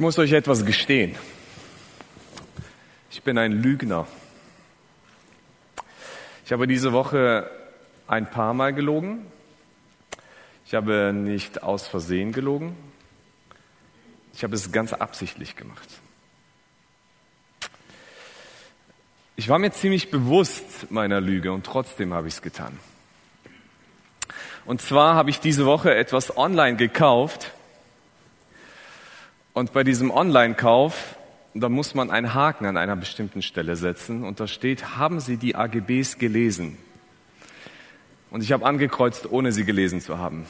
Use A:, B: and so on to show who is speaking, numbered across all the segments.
A: Ich muss euch etwas gestehen. Ich bin ein Lügner. Ich habe diese Woche ein paar Mal gelogen. Ich habe nicht aus Versehen gelogen. Ich habe es ganz absichtlich gemacht. Ich war mir ziemlich bewusst meiner Lüge und trotzdem habe ich es getan. Und zwar habe ich diese Woche etwas online gekauft. Und bei diesem Online-Kauf, da muss man einen Haken an einer bestimmten Stelle setzen. Und da steht, haben Sie die AGBs gelesen? Und ich habe angekreuzt, ohne sie gelesen zu haben.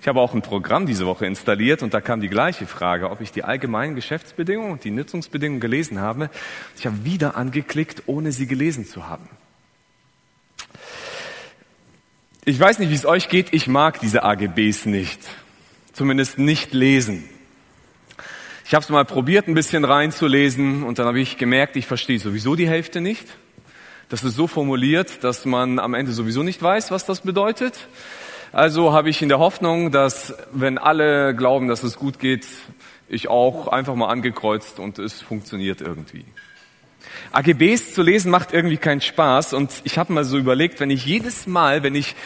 A: Ich habe auch ein Programm diese Woche installiert und da kam die gleiche Frage, ob ich die allgemeinen Geschäftsbedingungen und die Nutzungsbedingungen gelesen habe. Ich habe wieder angeklickt, ohne sie gelesen zu haben. Ich weiß nicht, wie es euch geht. Ich mag diese AGBs nicht. Zumindest nicht lesen. Ich habe es mal probiert, ein bisschen reinzulesen und dann habe ich gemerkt, ich verstehe sowieso die Hälfte nicht. Das ist so formuliert, dass man am Ende sowieso nicht weiß, was das bedeutet. Also habe ich in der Hoffnung, dass wenn alle glauben, dass es gut geht, ich auch einfach mal angekreuzt und es funktioniert irgendwie. AGBs zu lesen macht irgendwie keinen Spaß und ich habe mal so überlegt, wenn ich jedes Mal, wenn ich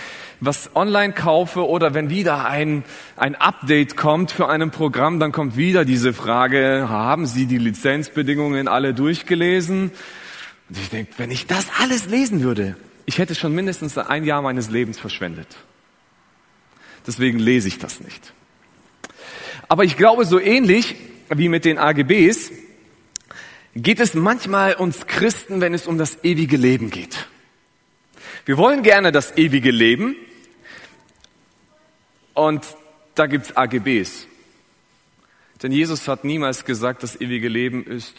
A: was online kaufe oder wenn wieder ein, ein Update kommt für ein Programm, dann kommt wieder diese Frage, haben Sie die Lizenzbedingungen alle durchgelesen? Und ich denke, wenn ich das alles lesen würde, ich hätte schon mindestens ein Jahr meines Lebens verschwendet. Deswegen lese ich das nicht. Aber ich glaube, so ähnlich wie mit den AGBs geht es manchmal uns Christen, wenn es um das ewige Leben geht. Wir wollen gerne das ewige Leben und da gibt's AGBs. Denn Jesus hat niemals gesagt, das ewige Leben ist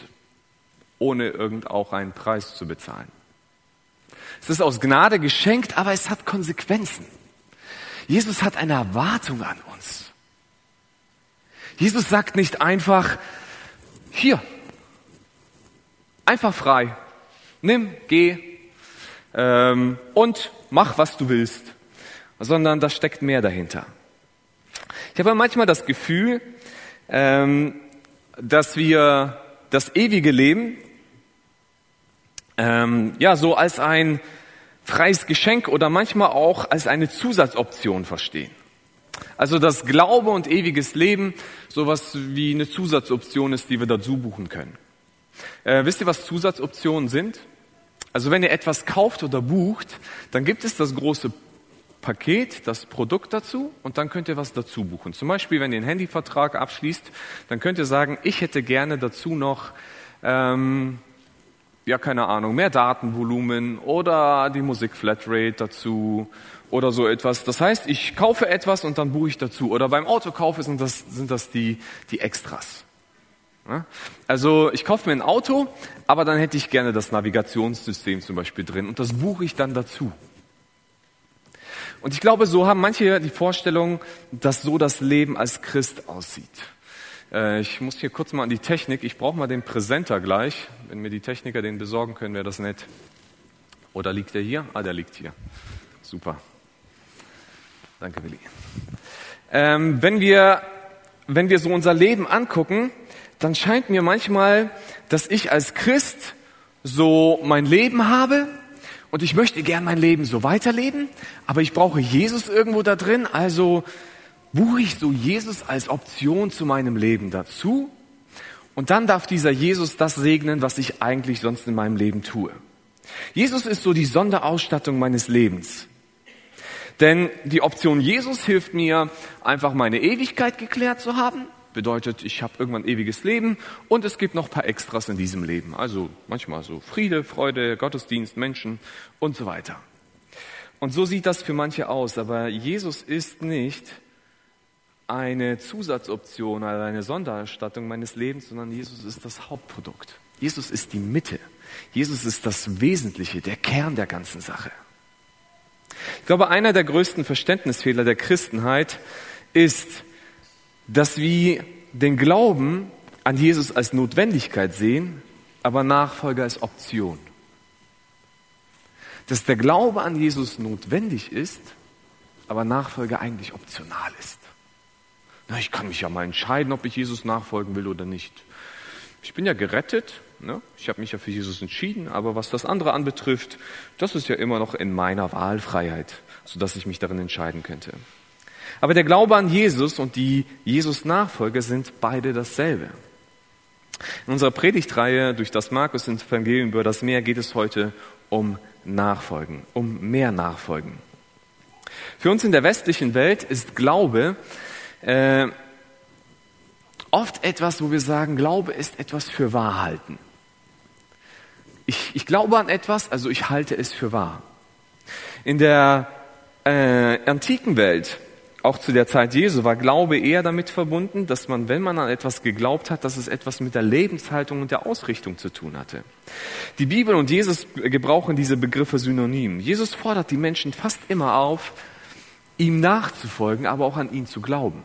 A: ohne irgend auch einen Preis zu bezahlen. Es ist aus Gnade geschenkt, aber es hat Konsequenzen. Jesus hat eine Erwartung an uns. Jesus sagt nicht einfach, hier, Einfach frei. Nimm, geh ähm, und mach, was du willst. Sondern da steckt mehr dahinter. Ich habe manchmal das Gefühl, ähm, dass wir das ewige Leben ähm, ja so als ein freies Geschenk oder manchmal auch als eine Zusatzoption verstehen. Also dass Glaube und ewiges Leben sowas wie eine Zusatzoption ist, die wir dazu buchen können. Äh, wisst ihr, was Zusatzoptionen sind? Also wenn ihr etwas kauft oder bucht, dann gibt es das große Paket, das Produkt dazu und dann könnt ihr was dazu buchen. Zum Beispiel, wenn ihr einen Handyvertrag abschließt, dann könnt ihr sagen, ich hätte gerne dazu noch, ähm, ja keine Ahnung, mehr Datenvolumen oder die Musik Flatrate dazu oder so etwas. Das heißt, ich kaufe etwas und dann buche ich dazu. Oder beim Autokauf sind das, sind das die, die Extras. Also ich kaufe mir ein Auto, aber dann hätte ich gerne das Navigationssystem zum Beispiel drin und das buche ich dann dazu. Und ich glaube, so haben manche die Vorstellung, dass so das Leben als Christ aussieht. Äh, ich muss hier kurz mal an die Technik. Ich brauche mal den Präsenter gleich. Wenn mir die Techniker den besorgen können, wäre das nett. Oder liegt der hier? Ah, der liegt hier. Super. Danke, Willi. Ähm, wenn wir, wenn wir so unser Leben angucken, dann scheint mir manchmal, dass ich als Christ so mein Leben habe und ich möchte gern mein Leben so weiterleben, aber ich brauche Jesus irgendwo da drin, also buche ich so Jesus als Option zu meinem Leben dazu und dann darf dieser Jesus das segnen, was ich eigentlich sonst in meinem Leben tue. Jesus ist so die Sonderausstattung meines Lebens. Denn die Option Jesus hilft mir, einfach meine Ewigkeit geklärt zu haben bedeutet, ich habe irgendwann ewiges Leben und es gibt noch ein paar Extras in diesem Leben. Also manchmal so Friede, Freude, Gottesdienst, Menschen und so weiter. Und so sieht das für manche aus. Aber Jesus ist nicht eine Zusatzoption oder eine Sondererstattung meines Lebens, sondern Jesus ist das Hauptprodukt. Jesus ist die Mitte. Jesus ist das Wesentliche, der Kern der ganzen Sache. Ich glaube, einer der größten Verständnisfehler der Christenheit ist, dass wir den Glauben an Jesus als Notwendigkeit sehen, aber Nachfolge als Option. Dass der Glaube an Jesus notwendig ist, aber Nachfolge eigentlich optional ist. Na, ich kann mich ja mal entscheiden, ob ich Jesus nachfolgen will oder nicht. Ich bin ja gerettet, ne? ich habe mich ja für Jesus entschieden, aber was das andere anbetrifft, das ist ja immer noch in meiner Wahlfreiheit, sodass ich mich darin entscheiden könnte. Aber der Glaube an Jesus und die Jesus-Nachfolger sind beide dasselbe. In unserer Predigtreihe durch das Markus-Evangelium über das Meer geht es heute um Nachfolgen, um mehr Nachfolgen. Für uns in der westlichen Welt ist Glaube äh, oft etwas, wo wir sagen, Glaube ist etwas für Wahrhalten. Ich, ich glaube an etwas, also ich halte es für wahr. In der äh, antiken Welt auch zu der Zeit Jesu war Glaube eher damit verbunden, dass man, wenn man an etwas geglaubt hat, dass es etwas mit der Lebenshaltung und der Ausrichtung zu tun hatte. Die Bibel und Jesus gebrauchen diese Begriffe synonym. Jesus fordert die Menschen fast immer auf, ihm nachzufolgen, aber auch an ihn zu glauben.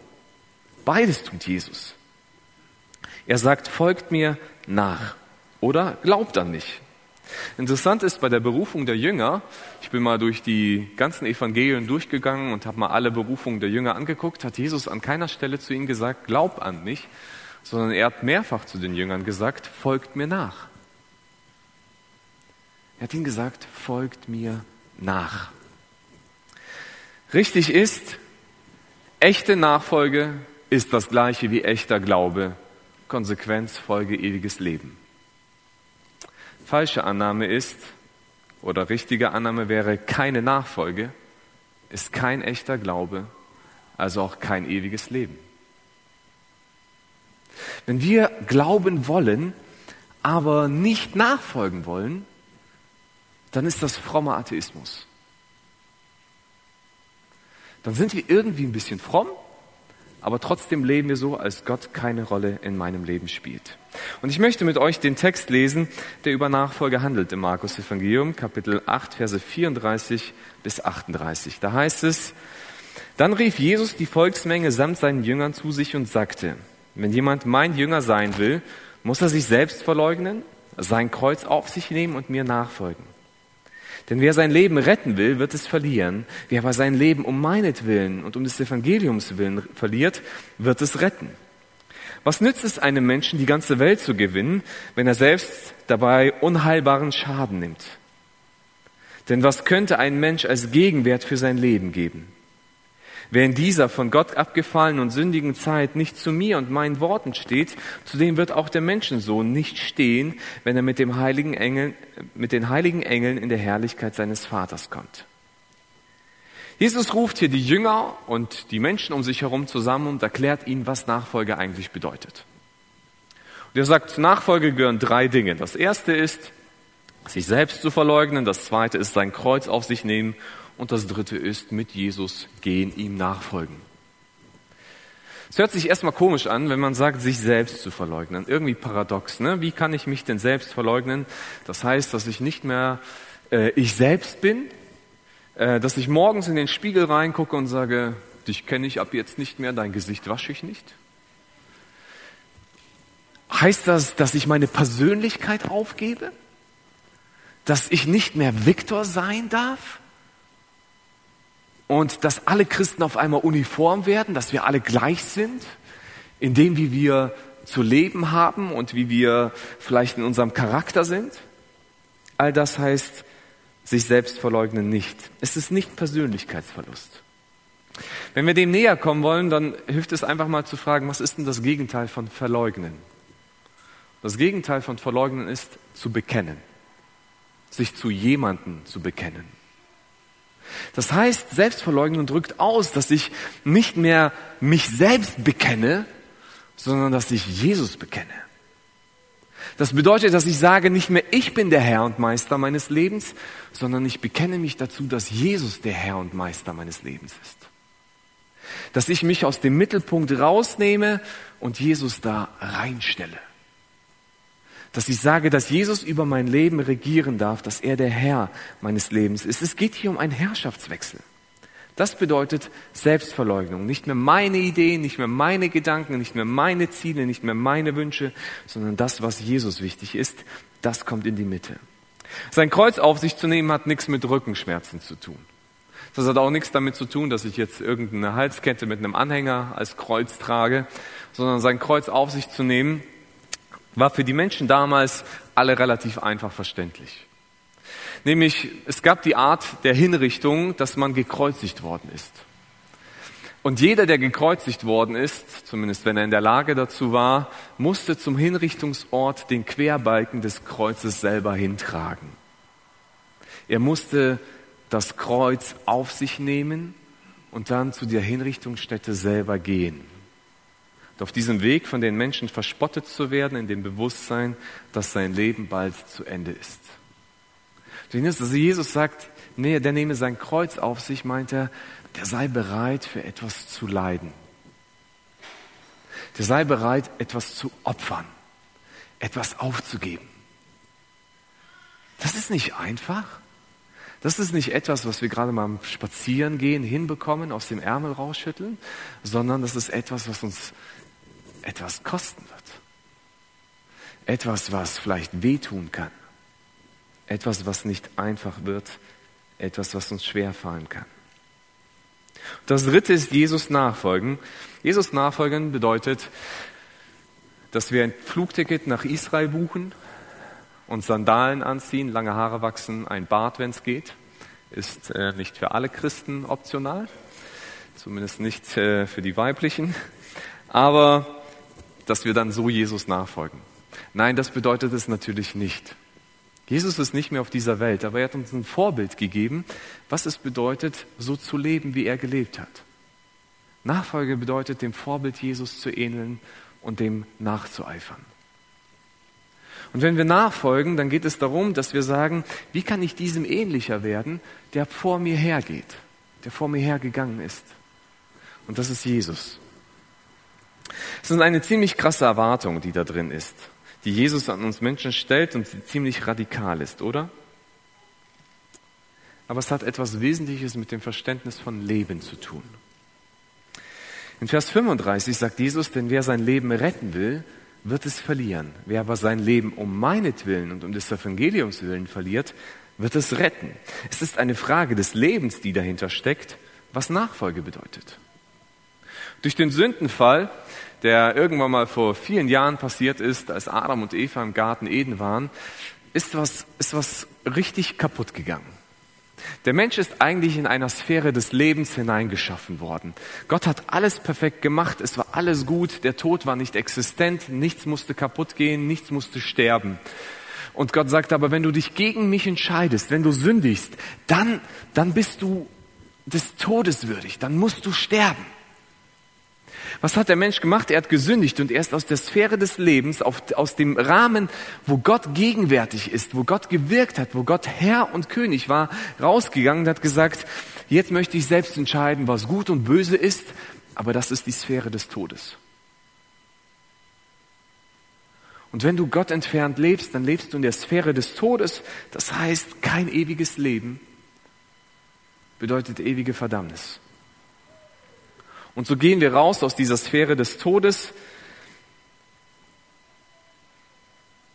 A: Beides tut Jesus. Er sagt, folgt mir nach oder glaubt an mich. Interessant ist bei der Berufung der Jünger, ich bin mal durch die ganzen Evangelien durchgegangen und habe mal alle Berufungen der Jünger angeguckt, hat Jesus an keiner Stelle zu ihnen gesagt, glaub an mich, sondern er hat mehrfach zu den Jüngern gesagt, folgt mir nach. Er hat ihnen gesagt, folgt mir nach. Richtig ist, echte Nachfolge ist das gleiche wie echter Glaube, Konsequenz, Folge, ewiges Leben. Falsche Annahme ist, oder richtige Annahme wäre keine Nachfolge, ist kein echter Glaube, also auch kein ewiges Leben. Wenn wir glauben wollen, aber nicht nachfolgen wollen, dann ist das frommer Atheismus. Dann sind wir irgendwie ein bisschen fromm, aber trotzdem leben wir so, als Gott keine Rolle in meinem Leben spielt. Und ich möchte mit euch den Text lesen, der über Nachfolge handelt im Markus Evangelium, Kapitel 8, Verse 34 bis 38. Da heißt es, dann rief Jesus die Volksmenge samt seinen Jüngern zu sich und sagte, wenn jemand mein Jünger sein will, muss er sich selbst verleugnen, sein Kreuz auf sich nehmen und mir nachfolgen. Denn wer sein Leben retten will, wird es verlieren. Wer aber sein Leben um meinetwillen und um des Evangeliums willen verliert, wird es retten. Was nützt es einem Menschen, die ganze Welt zu gewinnen, wenn er selbst dabei unheilbaren Schaden nimmt? Denn was könnte ein Mensch als Gegenwert für sein Leben geben? Wer in dieser von Gott abgefallenen und sündigen Zeit nicht zu mir und meinen Worten steht, zu dem wird auch der Menschensohn nicht stehen, wenn er mit, dem heiligen Engel, mit den heiligen Engeln in der Herrlichkeit seines Vaters kommt. Jesus ruft hier die Jünger und die Menschen um sich herum zusammen und erklärt ihnen, was Nachfolge eigentlich bedeutet. Und er sagt, Nachfolge gehören drei Dinge. Das erste ist, sich selbst zu verleugnen. Das zweite ist, sein Kreuz auf sich nehmen. Und das dritte ist, mit Jesus gehen, ihm nachfolgen. Es hört sich erstmal komisch an, wenn man sagt, sich selbst zu verleugnen. Irgendwie paradox. Ne? Wie kann ich mich denn selbst verleugnen? Das heißt, dass ich nicht mehr äh, ich selbst bin, äh, dass ich morgens in den Spiegel reingucke und sage, dich kenne ich ab jetzt nicht mehr, dein Gesicht wasche ich nicht. Heißt das, dass ich meine Persönlichkeit aufgebe? Dass ich nicht mehr Viktor sein darf? Und dass alle Christen auf einmal uniform werden, dass wir alle gleich sind, in dem, wie wir zu leben haben und wie wir vielleicht in unserem Charakter sind. All das heißt, sich selbst verleugnen nicht. Es ist nicht Persönlichkeitsverlust. Wenn wir dem näher kommen wollen, dann hilft es einfach mal zu fragen, was ist denn das Gegenteil von verleugnen? Das Gegenteil von verleugnen ist zu bekennen, sich zu jemanden zu bekennen. Das heißt, Selbstverleugnung drückt aus, dass ich nicht mehr mich selbst bekenne, sondern dass ich Jesus bekenne. Das bedeutet, dass ich sage, nicht mehr ich bin der Herr und Meister meines Lebens, sondern ich bekenne mich dazu, dass Jesus der Herr und Meister meines Lebens ist. Dass ich mich aus dem Mittelpunkt rausnehme und Jesus da reinstelle dass ich sage, dass Jesus über mein Leben regieren darf, dass er der Herr meines Lebens ist. Es geht hier um einen Herrschaftswechsel. Das bedeutet Selbstverleugnung. Nicht mehr meine Ideen, nicht mehr meine Gedanken, nicht mehr meine Ziele, nicht mehr meine Wünsche, sondern das, was Jesus wichtig ist, das kommt in die Mitte. Sein Kreuz auf sich zu nehmen hat nichts mit Rückenschmerzen zu tun. Das hat auch nichts damit zu tun, dass ich jetzt irgendeine Halskette mit einem Anhänger als Kreuz trage, sondern sein Kreuz auf sich zu nehmen, war für die Menschen damals alle relativ einfach verständlich. Nämlich, es gab die Art der Hinrichtung, dass man gekreuzigt worden ist. Und jeder, der gekreuzigt worden ist, zumindest wenn er in der Lage dazu war, musste zum Hinrichtungsort den Querbalken des Kreuzes selber hintragen. Er musste das Kreuz auf sich nehmen und dann zu der Hinrichtungsstätte selber gehen. Und auf diesem Weg von den Menschen verspottet zu werden, in dem Bewusstsein, dass sein Leben bald zu Ende ist. Also Jesus sagt, nee, der nehme sein Kreuz auf sich, meint er, der sei bereit, für etwas zu leiden. Der sei bereit, etwas zu opfern, etwas aufzugeben. Das ist nicht einfach. Das ist nicht etwas, was wir gerade mal am Spazierengehen hinbekommen, aus dem Ärmel rausschütteln, sondern das ist etwas, was uns etwas kosten wird. Etwas, was vielleicht wehtun kann. Etwas, was nicht einfach wird. Etwas, was uns schwerfallen kann. Das dritte ist Jesus nachfolgen. Jesus nachfolgen bedeutet, dass wir ein Flugticket nach Israel buchen, uns Sandalen anziehen, lange Haare wachsen, ein Bart, wenn es geht. Ist äh, nicht für alle Christen optional, zumindest nicht äh, für die weiblichen, aber dass wir dann so Jesus nachfolgen. Nein, das bedeutet es natürlich nicht. Jesus ist nicht mehr auf dieser Welt, aber er hat uns ein Vorbild gegeben, was es bedeutet, so zu leben, wie er gelebt hat. Nachfolge bedeutet, dem Vorbild Jesus zu ähneln und dem nachzueifern. Und wenn wir nachfolgen, dann geht es darum, dass wir sagen, wie kann ich diesem ähnlicher werden, der vor mir hergeht, der vor mir hergegangen ist. Und das ist Jesus. Es ist eine ziemlich krasse Erwartung, die da drin ist die Jesus an uns Menschen stellt und sie ziemlich radikal ist, oder? Aber es hat etwas Wesentliches mit dem Verständnis von Leben zu tun. In Vers 35 sagt Jesus, denn wer sein Leben retten will, wird es verlieren. Wer aber sein Leben um meinetwillen und um des Evangeliums willen verliert, wird es retten. Es ist eine Frage des Lebens, die dahinter steckt, was Nachfolge bedeutet. Durch den Sündenfall der irgendwann mal vor vielen Jahren passiert ist, als Adam und Eva im Garten Eden waren, ist was, ist was richtig kaputt gegangen. Der Mensch ist eigentlich in einer Sphäre des Lebens hineingeschaffen worden. Gott hat alles perfekt gemacht, es war alles gut, der Tod war nicht existent, nichts musste kaputt gehen, nichts musste sterben. Und Gott sagt aber, wenn du dich gegen mich entscheidest, wenn du sündigst, dann, dann bist du des Todes würdig, dann musst du sterben. Was hat der Mensch gemacht? Er hat gesündigt und er ist aus der Sphäre des Lebens, aus dem Rahmen, wo Gott gegenwärtig ist, wo Gott gewirkt hat, wo Gott Herr und König war, rausgegangen und hat gesagt, jetzt möchte ich selbst entscheiden, was gut und böse ist, aber das ist die Sphäre des Todes. Und wenn du Gott entfernt lebst, dann lebst du in der Sphäre des Todes, das heißt kein ewiges Leben, bedeutet ewige Verdammnis. Und so gehen wir raus aus dieser Sphäre des Todes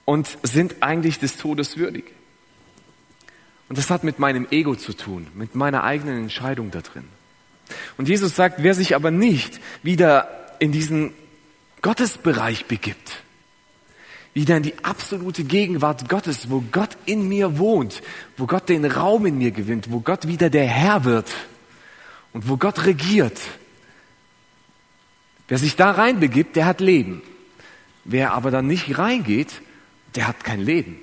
A: und sind eigentlich des Todes würdig. Und das hat mit meinem Ego zu tun, mit meiner eigenen Entscheidung da drin. Und Jesus sagt, wer sich aber nicht wieder in diesen Gottesbereich begibt, wieder in die absolute Gegenwart Gottes, wo Gott in mir wohnt, wo Gott den Raum in mir gewinnt, wo Gott wieder der Herr wird und wo Gott regiert, Wer sich da reinbegibt, der hat Leben. Wer aber dann nicht reingeht, der hat kein Leben.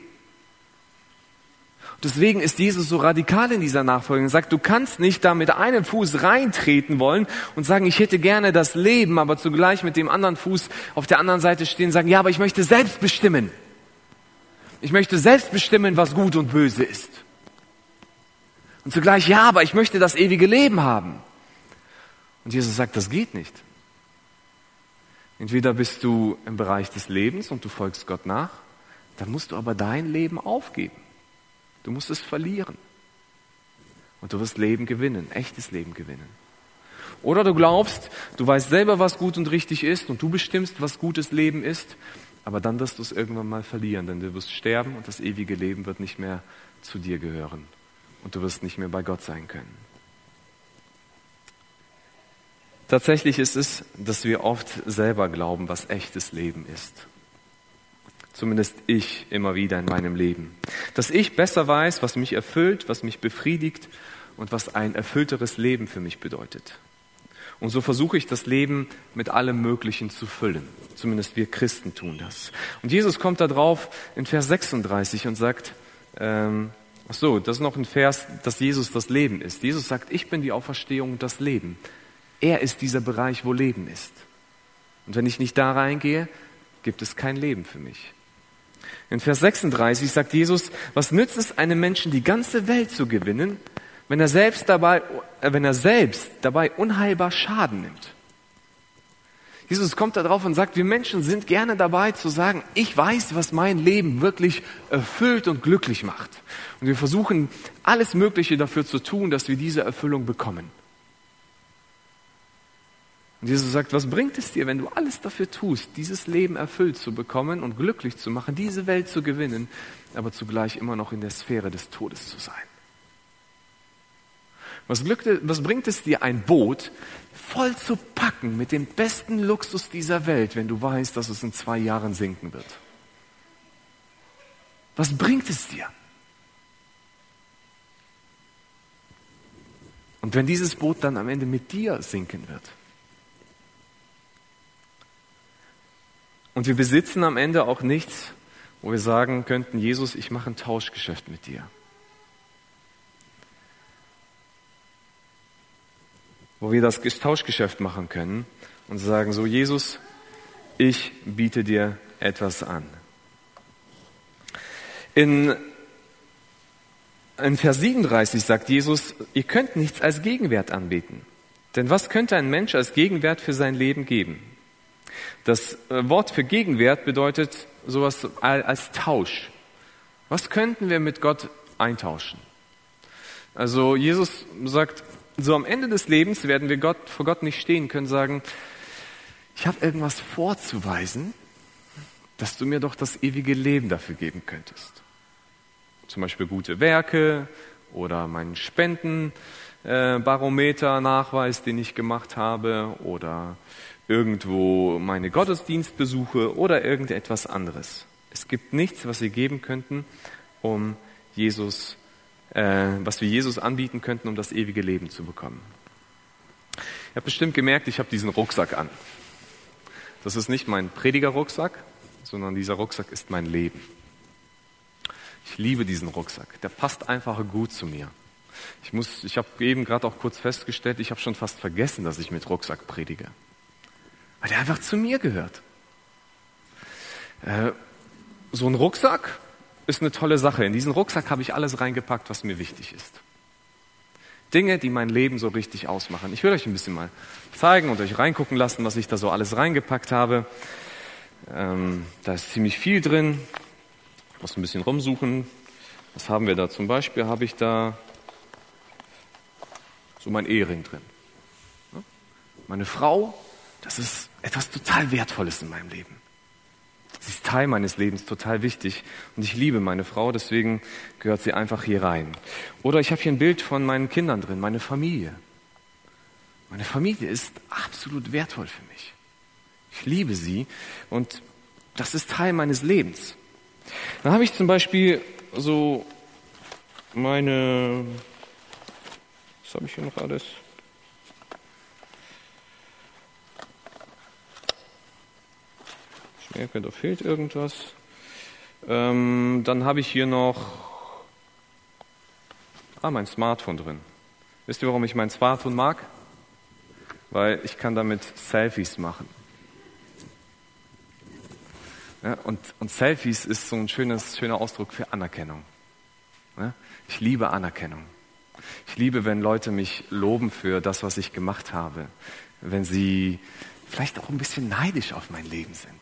A: Deswegen ist Jesus so radikal in dieser Nachfolge und sagt, du kannst nicht da mit einem Fuß reintreten wollen und sagen, ich hätte gerne das Leben, aber zugleich mit dem anderen Fuß auf der anderen Seite stehen und sagen, ja, aber ich möchte selbst bestimmen. Ich möchte selbst bestimmen, was gut und böse ist. Und zugleich, ja, aber ich möchte das ewige Leben haben. Und Jesus sagt, das geht nicht. Entweder bist du im Bereich des Lebens und du folgst Gott nach, dann musst du aber dein Leben aufgeben. Du musst es verlieren. Und du wirst Leben gewinnen, echtes Leben gewinnen. Oder du glaubst, du weißt selber, was gut und richtig ist und du bestimmst, was gutes Leben ist, aber dann wirst du es irgendwann mal verlieren, denn du wirst sterben und das ewige Leben wird nicht mehr zu dir gehören und du wirst nicht mehr bei Gott sein können. Tatsächlich ist es, dass wir oft selber glauben, was echtes Leben ist. Zumindest ich immer wieder in meinem Leben. Dass ich besser weiß, was mich erfüllt, was mich befriedigt und was ein erfüllteres Leben für mich bedeutet. Und so versuche ich das Leben mit allem Möglichen zu füllen. Zumindest wir Christen tun das. Und Jesus kommt da drauf in Vers 36 und sagt, ähm, ach so, das ist noch ein Vers, dass Jesus das Leben ist. Jesus sagt, ich bin die Auferstehung und das Leben. Er ist dieser Bereich, wo Leben ist. Und wenn ich nicht da reingehe, gibt es kein Leben für mich. In Vers 36 sagt Jesus, was nützt es einem Menschen, die ganze Welt zu gewinnen, wenn er selbst dabei, äh, wenn er selbst dabei unheilbar Schaden nimmt. Jesus kommt da drauf und sagt, wir Menschen sind gerne dabei zu sagen, ich weiß, was mein Leben wirklich erfüllt und glücklich macht. Und wir versuchen alles Mögliche dafür zu tun, dass wir diese Erfüllung bekommen. Und Jesus sagt, was bringt es dir, wenn du alles dafür tust, dieses Leben erfüllt zu bekommen und glücklich zu machen, diese Welt zu gewinnen, aber zugleich immer noch in der Sphäre des Todes zu sein? Was, was bringt es dir, ein Boot voll zu packen mit dem besten Luxus dieser Welt, wenn du weißt, dass es in zwei Jahren sinken wird? Was bringt es dir? Und wenn dieses Boot dann am Ende mit dir sinken wird? Und wir besitzen am Ende auch nichts, wo wir sagen könnten, Jesus, ich mache ein Tauschgeschäft mit dir. wo wir das Tauschgeschäft machen können und sagen so, Jesus, ich biete dir etwas an. In, in Vers 37 sagt Jesus, ihr könnt nichts als Gegenwert anbieten. Denn was könnte ein Mensch als Gegenwert für sein Leben geben? Das äh, Wort für Gegenwert bedeutet sowas als Tausch. Was könnten wir mit Gott eintauschen? Also Jesus sagt, so am Ende des Lebens werden wir Gott, vor Gott nicht stehen können, sagen, ich habe irgendwas vorzuweisen, dass du mir doch das ewige Leben dafür geben könntest. Zum Beispiel gute Werke oder meinen Spendenbarometer, Nachweis, den ich gemacht habe oder irgendwo meine Gottesdienstbesuche oder irgendetwas anderes. Es gibt nichts, was wir geben könnten, um Jesus äh, was wir Jesus anbieten könnten, um das ewige Leben zu bekommen. Ihr habt bestimmt gemerkt, ich habe diesen Rucksack an. Das ist nicht mein Predigerrucksack, sondern dieser Rucksack ist mein Leben. Ich liebe diesen Rucksack. Der passt einfach gut zu mir. Ich, muss, ich habe eben gerade auch kurz festgestellt, ich habe schon fast vergessen, dass ich mit Rucksack predige. Weil der einfach zu mir gehört. Äh, so ein Rucksack, ist eine tolle Sache. In diesen Rucksack habe ich alles reingepackt, was mir wichtig ist. Dinge, die mein Leben so richtig ausmachen. Ich will euch ein bisschen mal zeigen und euch reingucken lassen, was ich da so alles reingepackt habe. Ähm, da ist ziemlich viel drin. Ich muss ein bisschen rumsuchen. Was haben wir da? Zum Beispiel habe ich da so mein Ehering drin. Meine Frau, das ist etwas total Wertvolles in meinem Leben. Sie ist Teil meines Lebens, total wichtig. Und ich liebe meine Frau, deswegen gehört sie einfach hier rein. Oder ich habe hier ein Bild von meinen Kindern drin, meine Familie. Meine Familie ist absolut wertvoll für mich. Ich liebe sie und das ist Teil meines Lebens. Dann habe ich zum Beispiel so meine, was habe ich hier noch alles? Merke, da fehlt irgendwas. Ähm, dann habe ich hier noch ah, mein Smartphone drin. Wisst ihr, warum ich mein Smartphone mag? Weil ich kann damit Selfies machen. Ja, und, und Selfies ist so ein schönes, schöner Ausdruck für Anerkennung. Ja, ich liebe Anerkennung. Ich liebe, wenn Leute mich loben für das, was ich gemacht habe. Wenn sie vielleicht auch ein bisschen neidisch auf mein Leben sind.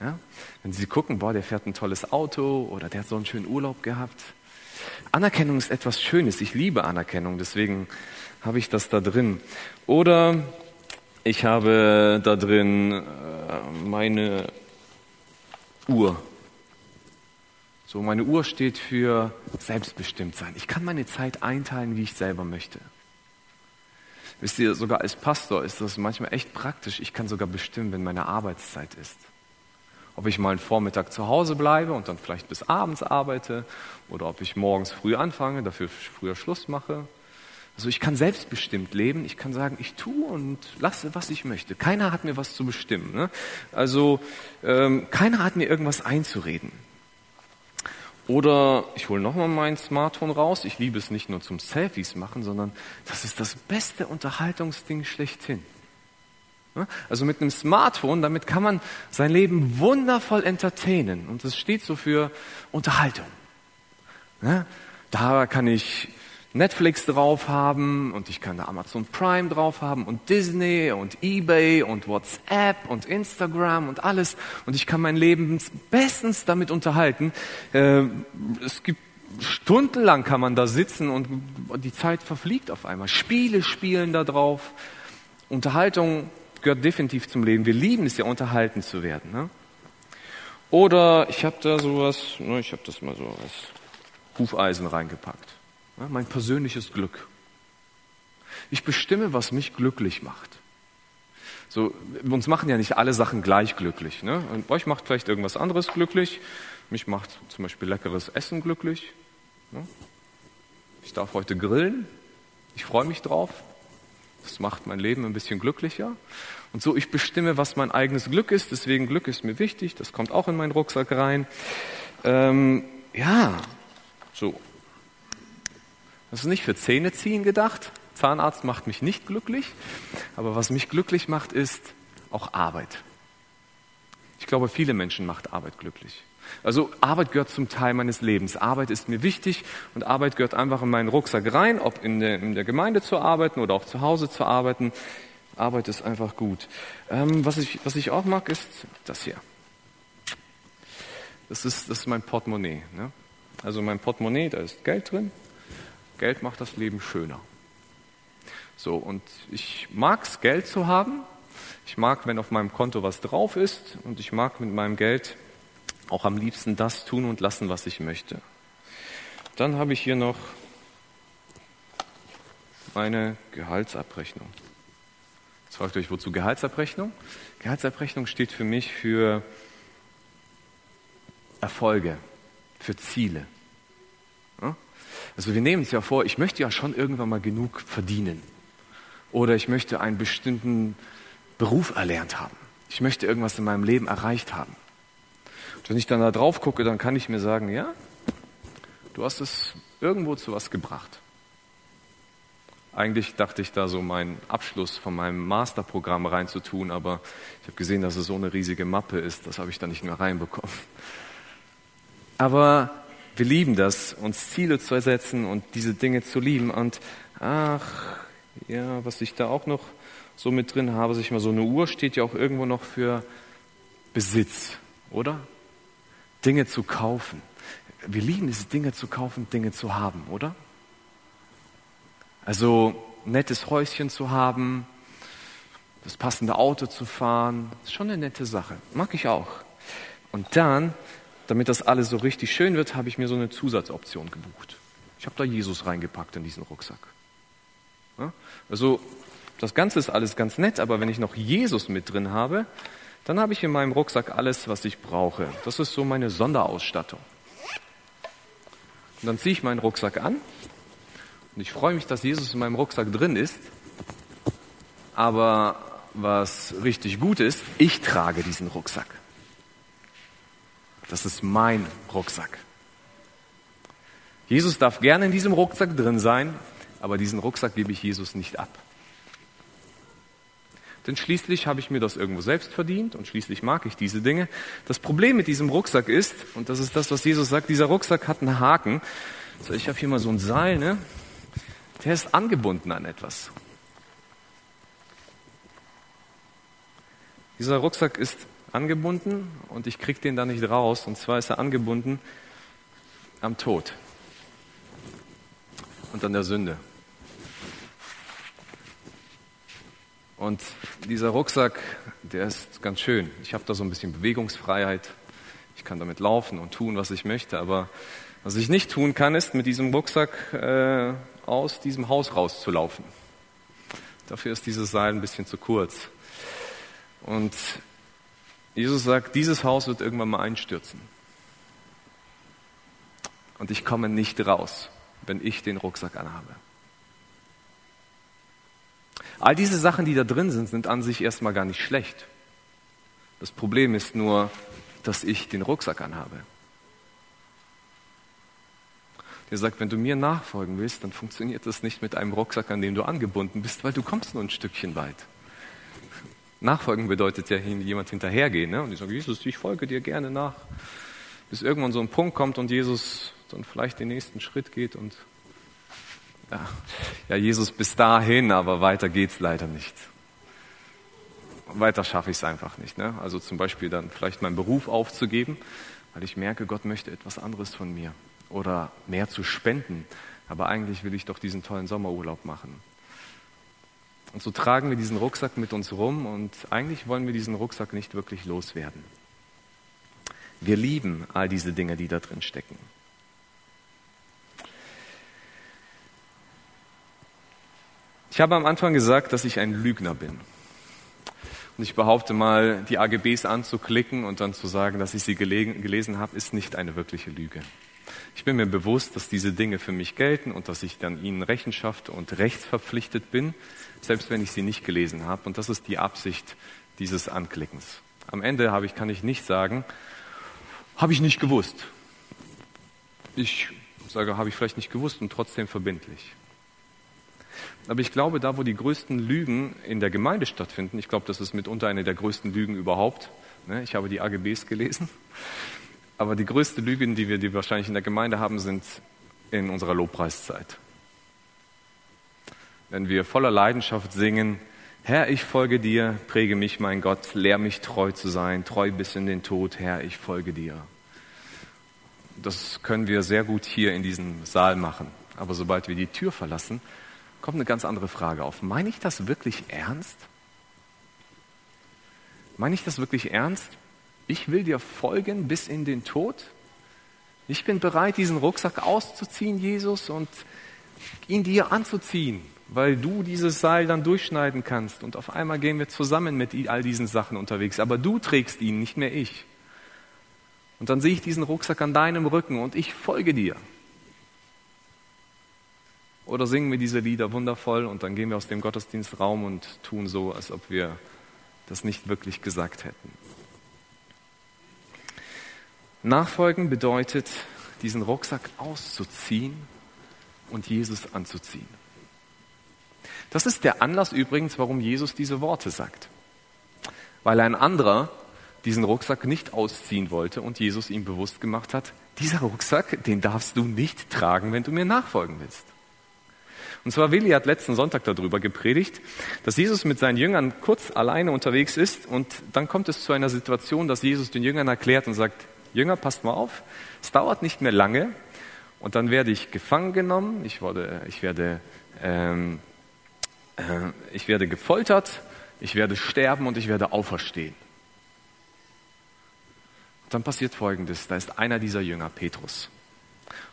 A: Ja? Wenn Sie gucken, boah, der fährt ein tolles Auto oder der hat so einen schönen Urlaub gehabt. Anerkennung ist etwas Schönes. Ich liebe Anerkennung, deswegen habe ich das da drin. Oder ich habe da drin äh, meine Uhr. So, meine Uhr steht für Selbstbestimmtsein. Ich kann meine Zeit einteilen, wie ich selber möchte. Wisst ihr, sogar als Pastor ist das manchmal echt praktisch. Ich kann sogar bestimmen, wenn meine Arbeitszeit ist. Ob ich mal einen Vormittag zu Hause bleibe und dann vielleicht bis abends arbeite oder ob ich morgens früh anfange, dafür früher Schluss mache. Also ich kann selbstbestimmt leben. Ich kann sagen, ich tue und lasse, was ich möchte. Keiner hat mir was zu bestimmen. Ne? Also ähm, keiner hat mir irgendwas einzureden. Oder ich hole nochmal mein Smartphone raus. Ich liebe es nicht nur zum Selfies machen, sondern das ist das beste Unterhaltungsding schlechthin. Also mit einem Smartphone, damit kann man sein Leben wundervoll entertainen. Und das steht so für Unterhaltung. Da kann ich Netflix drauf haben und ich kann da Amazon Prime drauf haben und Disney und eBay und WhatsApp und Instagram und alles und ich kann mein Leben bestens damit unterhalten. Äh, es gibt stundenlang kann man da sitzen und die Zeit verfliegt auf einmal. Spiele spielen da drauf. Unterhaltung gehört definitiv zum Leben. Wir lieben es ja, unterhalten zu werden. Ne? Oder ich habe da sowas, ne, ich habe das mal so als Hufeisen reingepackt. Ja, mein persönliches Glück. Ich bestimme, was mich glücklich macht. So, uns machen ja nicht alle Sachen gleich glücklich. Ne? Und euch macht vielleicht irgendwas anderes glücklich. Mich macht zum Beispiel leckeres Essen glücklich. Ne? Ich darf heute grillen. Ich freue mich drauf. Das macht mein Leben ein bisschen glücklicher. Und so, ich bestimme, was mein eigenes Glück ist. Deswegen Glück ist mir wichtig. Das kommt auch in meinen Rucksack rein. Ähm, ja, so. Das ist nicht für Zähne ziehen gedacht. Zahnarzt macht mich nicht glücklich. Aber was mich glücklich macht, ist auch Arbeit. Ich glaube, viele Menschen macht Arbeit glücklich. Also Arbeit gehört zum Teil meines Lebens. Arbeit ist mir wichtig und Arbeit gehört einfach in meinen Rucksack rein, ob in der, in der Gemeinde zu arbeiten oder auch zu Hause zu arbeiten. Arbeit ist einfach gut. Ähm, was, ich, was ich auch mag, ist das hier. Das ist, das ist mein Portemonnaie. Ne? Also mein Portemonnaie, da ist Geld drin, Geld macht das Leben schöner. So, und ich mag es, Geld zu haben. Ich mag, wenn auf meinem Konto was drauf ist. Und ich mag mit meinem Geld auch am liebsten das tun und lassen, was ich möchte. Dann habe ich hier noch meine Gehaltsabrechnung. Jetzt fragt euch, wozu Gehaltsabrechnung? Gehaltsabrechnung steht für mich für Erfolge, für Ziele. Also wir nehmen es ja vor, ich möchte ja schon irgendwann mal genug verdienen. Oder ich möchte einen bestimmten Beruf erlernt haben. Ich möchte irgendwas in meinem Leben erreicht haben. Wenn ich dann da drauf gucke, dann kann ich mir sagen, ja, du hast es irgendwo zu was gebracht. Eigentlich dachte ich da so meinen Abschluss von meinem Masterprogramm reinzutun, aber ich habe gesehen, dass es so eine riesige Mappe ist, das habe ich da nicht mehr reinbekommen. Aber wir lieben das, uns Ziele zu ersetzen und diese Dinge zu lieben. Und ach, ja, was ich da auch noch so mit drin habe, sich mal so eine Uhr steht ja auch irgendwo noch für Besitz, oder? Dinge zu kaufen. Wir lieben es, Dinge zu kaufen, Dinge zu haben, oder? Also nettes Häuschen zu haben, das passende Auto zu fahren, ist schon eine nette Sache. Mag ich auch. Und dann damit das alles so richtig schön wird, habe ich mir so eine Zusatzoption gebucht. Ich habe da Jesus reingepackt in diesen Rucksack. Ja? Also das Ganze ist alles ganz nett, aber wenn ich noch Jesus mit drin habe, dann habe ich in meinem Rucksack alles, was ich brauche. Das ist so meine Sonderausstattung. Und dann ziehe ich meinen Rucksack an und ich freue mich, dass Jesus in meinem Rucksack drin ist. Aber was richtig gut ist, ich trage diesen Rucksack. Das ist mein Rucksack. Jesus darf gerne in diesem Rucksack drin sein, aber diesen Rucksack gebe ich Jesus nicht ab. Denn schließlich habe ich mir das irgendwo selbst verdient und schließlich mag ich diese Dinge. Das Problem mit diesem Rucksack ist, und das ist das, was Jesus sagt, dieser Rucksack hat einen Haken. So, ich habe hier mal so ein Seil, ne? Der ist angebunden an etwas. Dieser Rucksack ist angebunden und ich kriege den da nicht raus. Und zwar ist er angebunden am Tod und an der Sünde. Und dieser Rucksack, der ist ganz schön. Ich habe da so ein bisschen Bewegungsfreiheit. Ich kann damit laufen und tun, was ich möchte. Aber was ich nicht tun kann, ist mit diesem Rucksack äh, aus diesem Haus rauszulaufen. Dafür ist dieses Seil ein bisschen zu kurz. Und Jesus sagt, dieses Haus wird irgendwann mal einstürzen. Und ich komme nicht raus, wenn ich den Rucksack anhabe. All diese Sachen, die da drin sind, sind an sich erstmal gar nicht schlecht. Das Problem ist nur, dass ich den Rucksack anhabe. Der sagt, wenn du mir nachfolgen willst, dann funktioniert das nicht mit einem Rucksack, an dem du angebunden bist, weil du kommst nur ein Stückchen weit. Nachfolgen bedeutet ja jemand hinterhergehen. Ne? Und ich sage, Jesus, ich folge dir gerne nach. Bis irgendwann so ein Punkt kommt und Jesus dann vielleicht den nächsten Schritt geht und ja, ja Jesus bis dahin, aber weiter geht's leider nicht. Weiter schaffe ich es einfach nicht. Ne? Also zum Beispiel dann vielleicht meinen Beruf aufzugeben, weil ich merke, Gott möchte etwas anderes von mir oder mehr zu spenden. Aber eigentlich will ich doch diesen tollen Sommerurlaub machen. Und so tragen wir diesen Rucksack mit uns rum und eigentlich wollen wir diesen Rucksack nicht wirklich loswerden. Wir lieben all diese Dinge, die da drin stecken. Ich habe am Anfang gesagt, dass ich ein Lügner bin. Und ich behaupte mal, die AGBs anzuklicken und dann zu sagen, dass ich sie gelesen habe, ist nicht eine wirkliche Lüge. Ich bin mir bewusst, dass diese Dinge für mich gelten und dass ich dann ihnen Rechenschaft und rechtsverpflichtet bin, selbst wenn ich sie nicht gelesen habe. Und das ist die Absicht dieses Anklickens. Am Ende habe ich, kann ich nicht sagen, habe ich nicht gewusst. Ich sage, habe ich vielleicht nicht gewusst und trotzdem verbindlich. Aber ich glaube, da wo die größten Lügen in der Gemeinde stattfinden, ich glaube, das ist mitunter eine der größten Lügen überhaupt. Ne, ich habe die AGBs gelesen. Aber die größte Lüge, die wir die wahrscheinlich in der Gemeinde haben, sind in unserer Lobpreiszeit. Wenn wir voller Leidenschaft singen, Herr, ich folge dir, präge mich, mein Gott, lehr mich treu zu sein, treu bis in den Tod, Herr, ich folge dir. Das können wir sehr gut hier in diesem Saal machen. Aber sobald wir die Tür verlassen, kommt eine ganz andere Frage auf. Meine ich das wirklich ernst? Meine ich das wirklich ernst? ich will dir folgen bis in den Tod. Ich bin bereit, diesen Rucksack auszuziehen, Jesus, und ihn dir anzuziehen, weil du dieses Seil dann durchschneiden kannst. Und auf einmal gehen wir zusammen mit all diesen Sachen unterwegs. Aber du trägst ihn, nicht mehr ich. Und dann sehe ich diesen Rucksack an deinem Rücken und ich folge dir. Oder singen wir diese Lieder wundervoll und dann gehen wir aus dem Gottesdienstraum und tun so, als ob wir das nicht wirklich gesagt hätten. Nachfolgen bedeutet, diesen Rucksack auszuziehen und Jesus anzuziehen. Das ist der Anlass übrigens, warum Jesus diese Worte sagt. Weil ein anderer diesen Rucksack nicht ausziehen wollte und Jesus ihm bewusst gemacht hat, dieser Rucksack, den darfst du nicht tragen, wenn du mir nachfolgen willst. Und zwar Willi hat letzten Sonntag darüber gepredigt, dass Jesus mit seinen Jüngern kurz alleine unterwegs ist und dann kommt es zu einer Situation, dass Jesus den Jüngern erklärt und sagt, Jünger, passt mal auf, es dauert nicht mehr lange und dann werde ich gefangen genommen, ich werde, ich werde, ähm, äh, ich werde gefoltert, ich werde sterben und ich werde auferstehen. Und dann passiert Folgendes, da ist einer dieser Jünger, Petrus.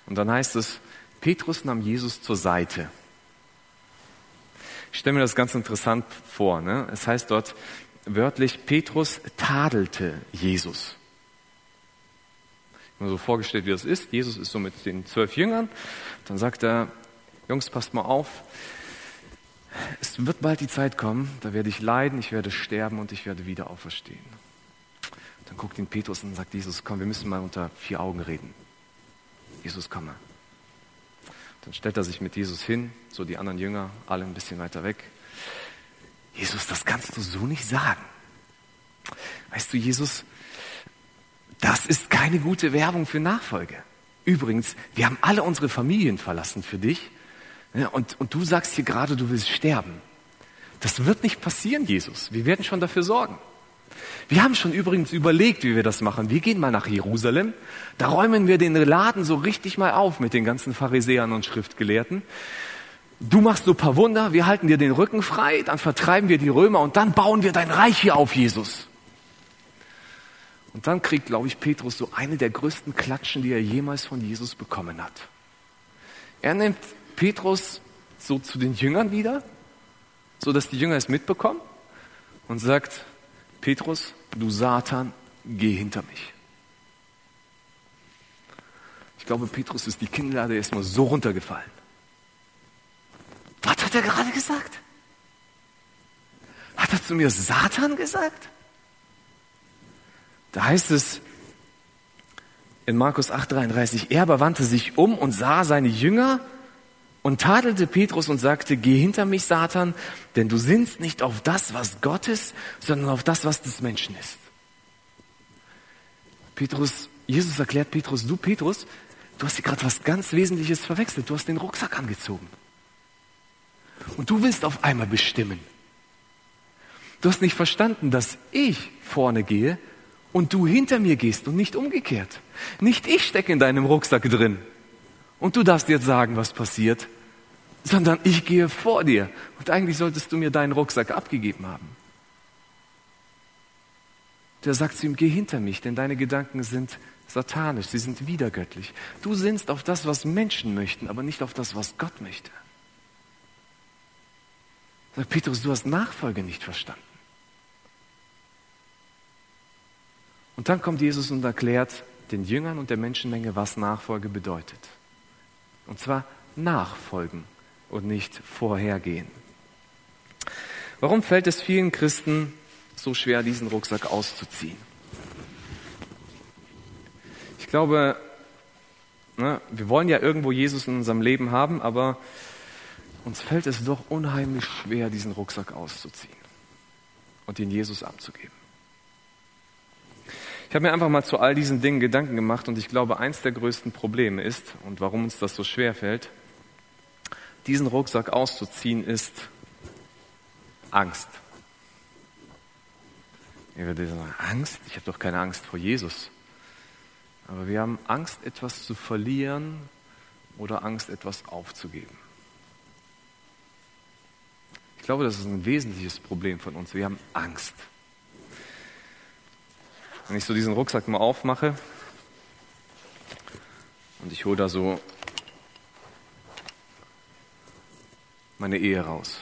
A: Und dann heißt es, Petrus nahm Jesus zur Seite. Ich stelle mir das ganz interessant vor. Ne? Es heißt dort wörtlich, Petrus tadelte Jesus mir so vorgestellt, wie das ist. Jesus ist so mit den zwölf Jüngern. Dann sagt er, Jungs, passt mal auf. Es wird bald die Zeit kommen, da werde ich leiden, ich werde sterben und ich werde wieder auferstehen. Dann guckt ihn Petrus und sagt Jesus, komm, wir müssen mal unter vier Augen reden. Jesus, komm mal. Dann stellt er sich mit Jesus hin, so die anderen Jünger, alle ein bisschen weiter weg. Jesus, das kannst du so nicht sagen. Weißt du, Jesus, das ist keine gute Werbung für Nachfolge. Übrigens, wir haben alle unsere Familien verlassen für dich. Und, und du sagst hier gerade, du willst sterben. Das wird nicht passieren, Jesus. Wir werden schon dafür sorgen. Wir haben schon übrigens überlegt, wie wir das machen. Wir gehen mal nach Jerusalem. Da räumen wir den Laden so richtig mal auf mit den ganzen Pharisäern und Schriftgelehrten. Du machst so ein paar Wunder, wir halten dir den Rücken frei, dann vertreiben wir die Römer und dann bauen wir dein Reich hier auf, Jesus. Und dann kriegt, glaube ich, Petrus so eine der größten Klatschen, die er jemals von Jesus bekommen hat. Er nimmt Petrus so zu den Jüngern wieder, so dass die Jünger es mitbekommen und sagt, Petrus, du Satan, geh hinter mich. Ich glaube, Petrus ist die Kinnlade erstmal so runtergefallen. Was hat er gerade gesagt? Hat er zu mir Satan gesagt? Da heißt es in Markus 8:33, er aber wandte sich um und sah seine Jünger und tadelte Petrus und sagte, geh hinter mich, Satan, denn du sinnst nicht auf das, was Gott ist, sondern auf das, was des Menschen ist. Petrus, Jesus erklärt Petrus, du Petrus, du hast hier gerade was ganz Wesentliches verwechselt. Du hast den Rucksack angezogen. Und du willst auf einmal bestimmen. Du hast nicht verstanden, dass ich vorne gehe und du hinter mir gehst und nicht umgekehrt. Nicht ich stecke in deinem Rucksack drin und du darfst jetzt sagen, was passiert, sondern ich gehe vor dir und eigentlich solltest du mir deinen Rucksack abgegeben haben. Der sagt zu ihm, geh hinter mich, denn deine Gedanken sind satanisch, sie sind widergöttlich. Du sinnst auf das, was Menschen möchten, aber nicht auf das, was Gott möchte. Sagt Petrus, du hast Nachfolge nicht verstanden. Und dann kommt Jesus und erklärt den Jüngern und der Menschenmenge, was Nachfolge bedeutet. Und zwar nachfolgen und nicht vorhergehen. Warum fällt es vielen Christen so schwer, diesen Rucksack auszuziehen? Ich glaube, ne, wir wollen ja irgendwo Jesus in unserem Leben haben, aber uns fällt es doch unheimlich schwer, diesen Rucksack auszuziehen und ihn Jesus abzugeben. Ich habe mir einfach mal zu all diesen Dingen Gedanken gemacht und ich glaube, eins der größten Probleme ist und warum uns das so schwer fällt, diesen Rucksack auszuziehen, ist Angst. Ich würde sagen, Angst? Ich habe doch keine Angst vor Jesus. Aber wir haben Angst, etwas zu verlieren oder Angst, etwas aufzugeben. Ich glaube, das ist ein wesentliches Problem von uns. Wir haben Angst. Wenn ich so diesen Rucksack mal aufmache und ich hole da so meine Ehe raus.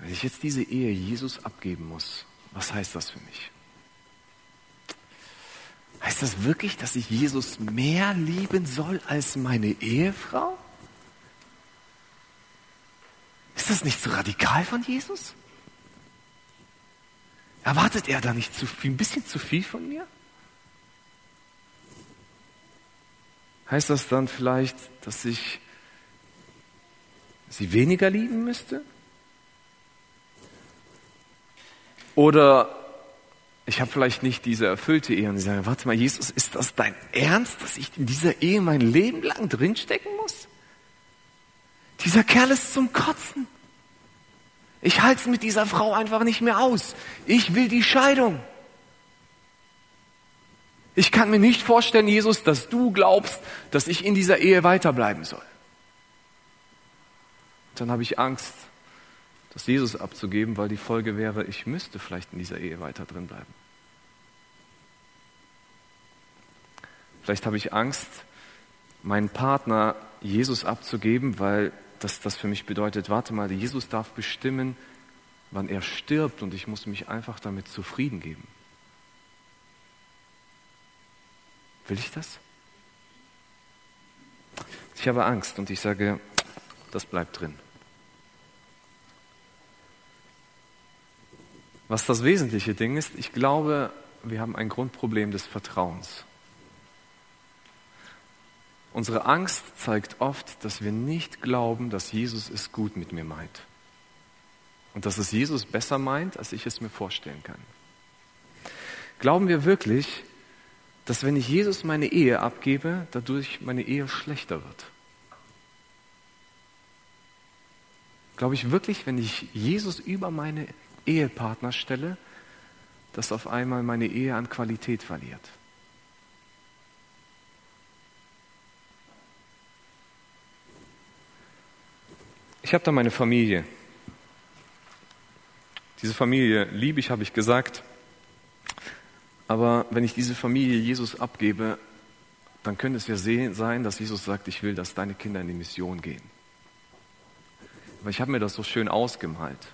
A: Wenn ich jetzt diese Ehe Jesus abgeben muss, was heißt das für mich? Heißt das wirklich, dass ich Jesus mehr lieben soll als meine Ehefrau? Ist das nicht so radikal von Jesus? Erwartet er da nicht zu viel, ein bisschen zu viel von mir? Heißt das dann vielleicht, dass ich sie weniger lieben müsste? Oder ich habe vielleicht nicht diese erfüllte Ehe und sie sagen, warte mal, Jesus, ist das dein Ernst, dass ich in dieser Ehe mein Leben lang drinstecken muss? Dieser Kerl ist zum Kotzen. Ich halte es mit dieser Frau einfach nicht mehr aus. Ich will die Scheidung. Ich kann mir nicht vorstellen, Jesus, dass du glaubst, dass ich in dieser Ehe weiterbleiben soll. Dann habe ich Angst, das Jesus abzugeben, weil die Folge wäre, ich müsste vielleicht in dieser Ehe weiter drin bleiben. Vielleicht habe ich Angst, meinen Partner Jesus abzugeben, weil dass das für mich bedeutet, warte mal, Jesus darf bestimmen, wann er stirbt und ich muss mich einfach damit zufrieden geben. Will ich das? Ich habe Angst und ich sage, das bleibt drin. Was das wesentliche Ding ist, ich glaube, wir haben ein Grundproblem des Vertrauens. Unsere Angst zeigt oft, dass wir nicht glauben, dass Jesus es gut mit mir meint. Und dass es Jesus besser meint, als ich es mir vorstellen kann. Glauben wir wirklich, dass wenn ich Jesus meine Ehe abgebe, dadurch meine Ehe schlechter wird? Glaube ich wirklich, wenn ich Jesus über meine Ehepartner stelle, dass auf einmal meine Ehe an Qualität verliert? Ich habe da meine Familie. Diese Familie liebe ich, habe ich gesagt. Aber wenn ich diese Familie Jesus abgebe, dann könnte es ja sein, dass Jesus sagt, ich will, dass deine Kinder in die Mission gehen. weil ich habe mir das so schön ausgemalt,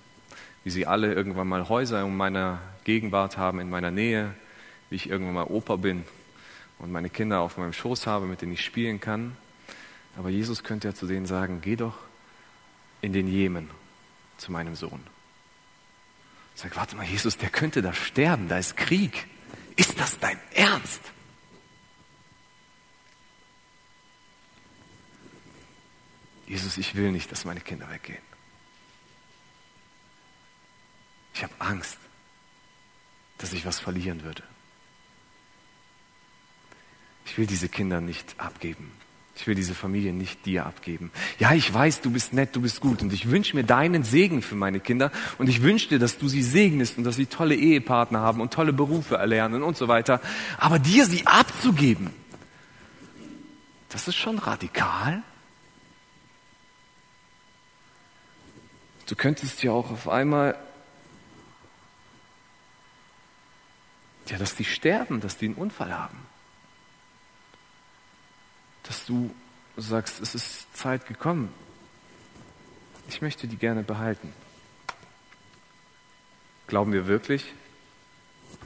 A: wie sie alle irgendwann mal Häuser in meiner Gegenwart haben, in meiner Nähe, wie ich irgendwann mal Opa bin und meine Kinder auf meinem Schoß habe, mit denen ich spielen kann. Aber Jesus könnte ja zu denen sagen, geh doch in den Jemen zu meinem Sohn. Sage, warte mal, Jesus, der könnte da sterben, da ist Krieg. Ist das dein Ernst? Jesus, ich will nicht, dass meine Kinder weggehen. Ich habe Angst, dass ich was verlieren würde. Ich will diese Kinder nicht abgeben. Ich will diese Familie nicht dir abgeben. Ja, ich weiß, du bist nett, du bist gut und ich wünsche mir deinen Segen für meine Kinder und ich wünsche dir, dass du sie segnest und dass sie tolle Ehepartner haben und tolle Berufe erlernen und so weiter. Aber dir sie abzugeben, das ist schon radikal. Du könntest ja auch auf einmal, ja, dass die sterben, dass die einen Unfall haben dass du sagst, es ist Zeit gekommen. Ich möchte die gerne behalten. Glauben wir wirklich,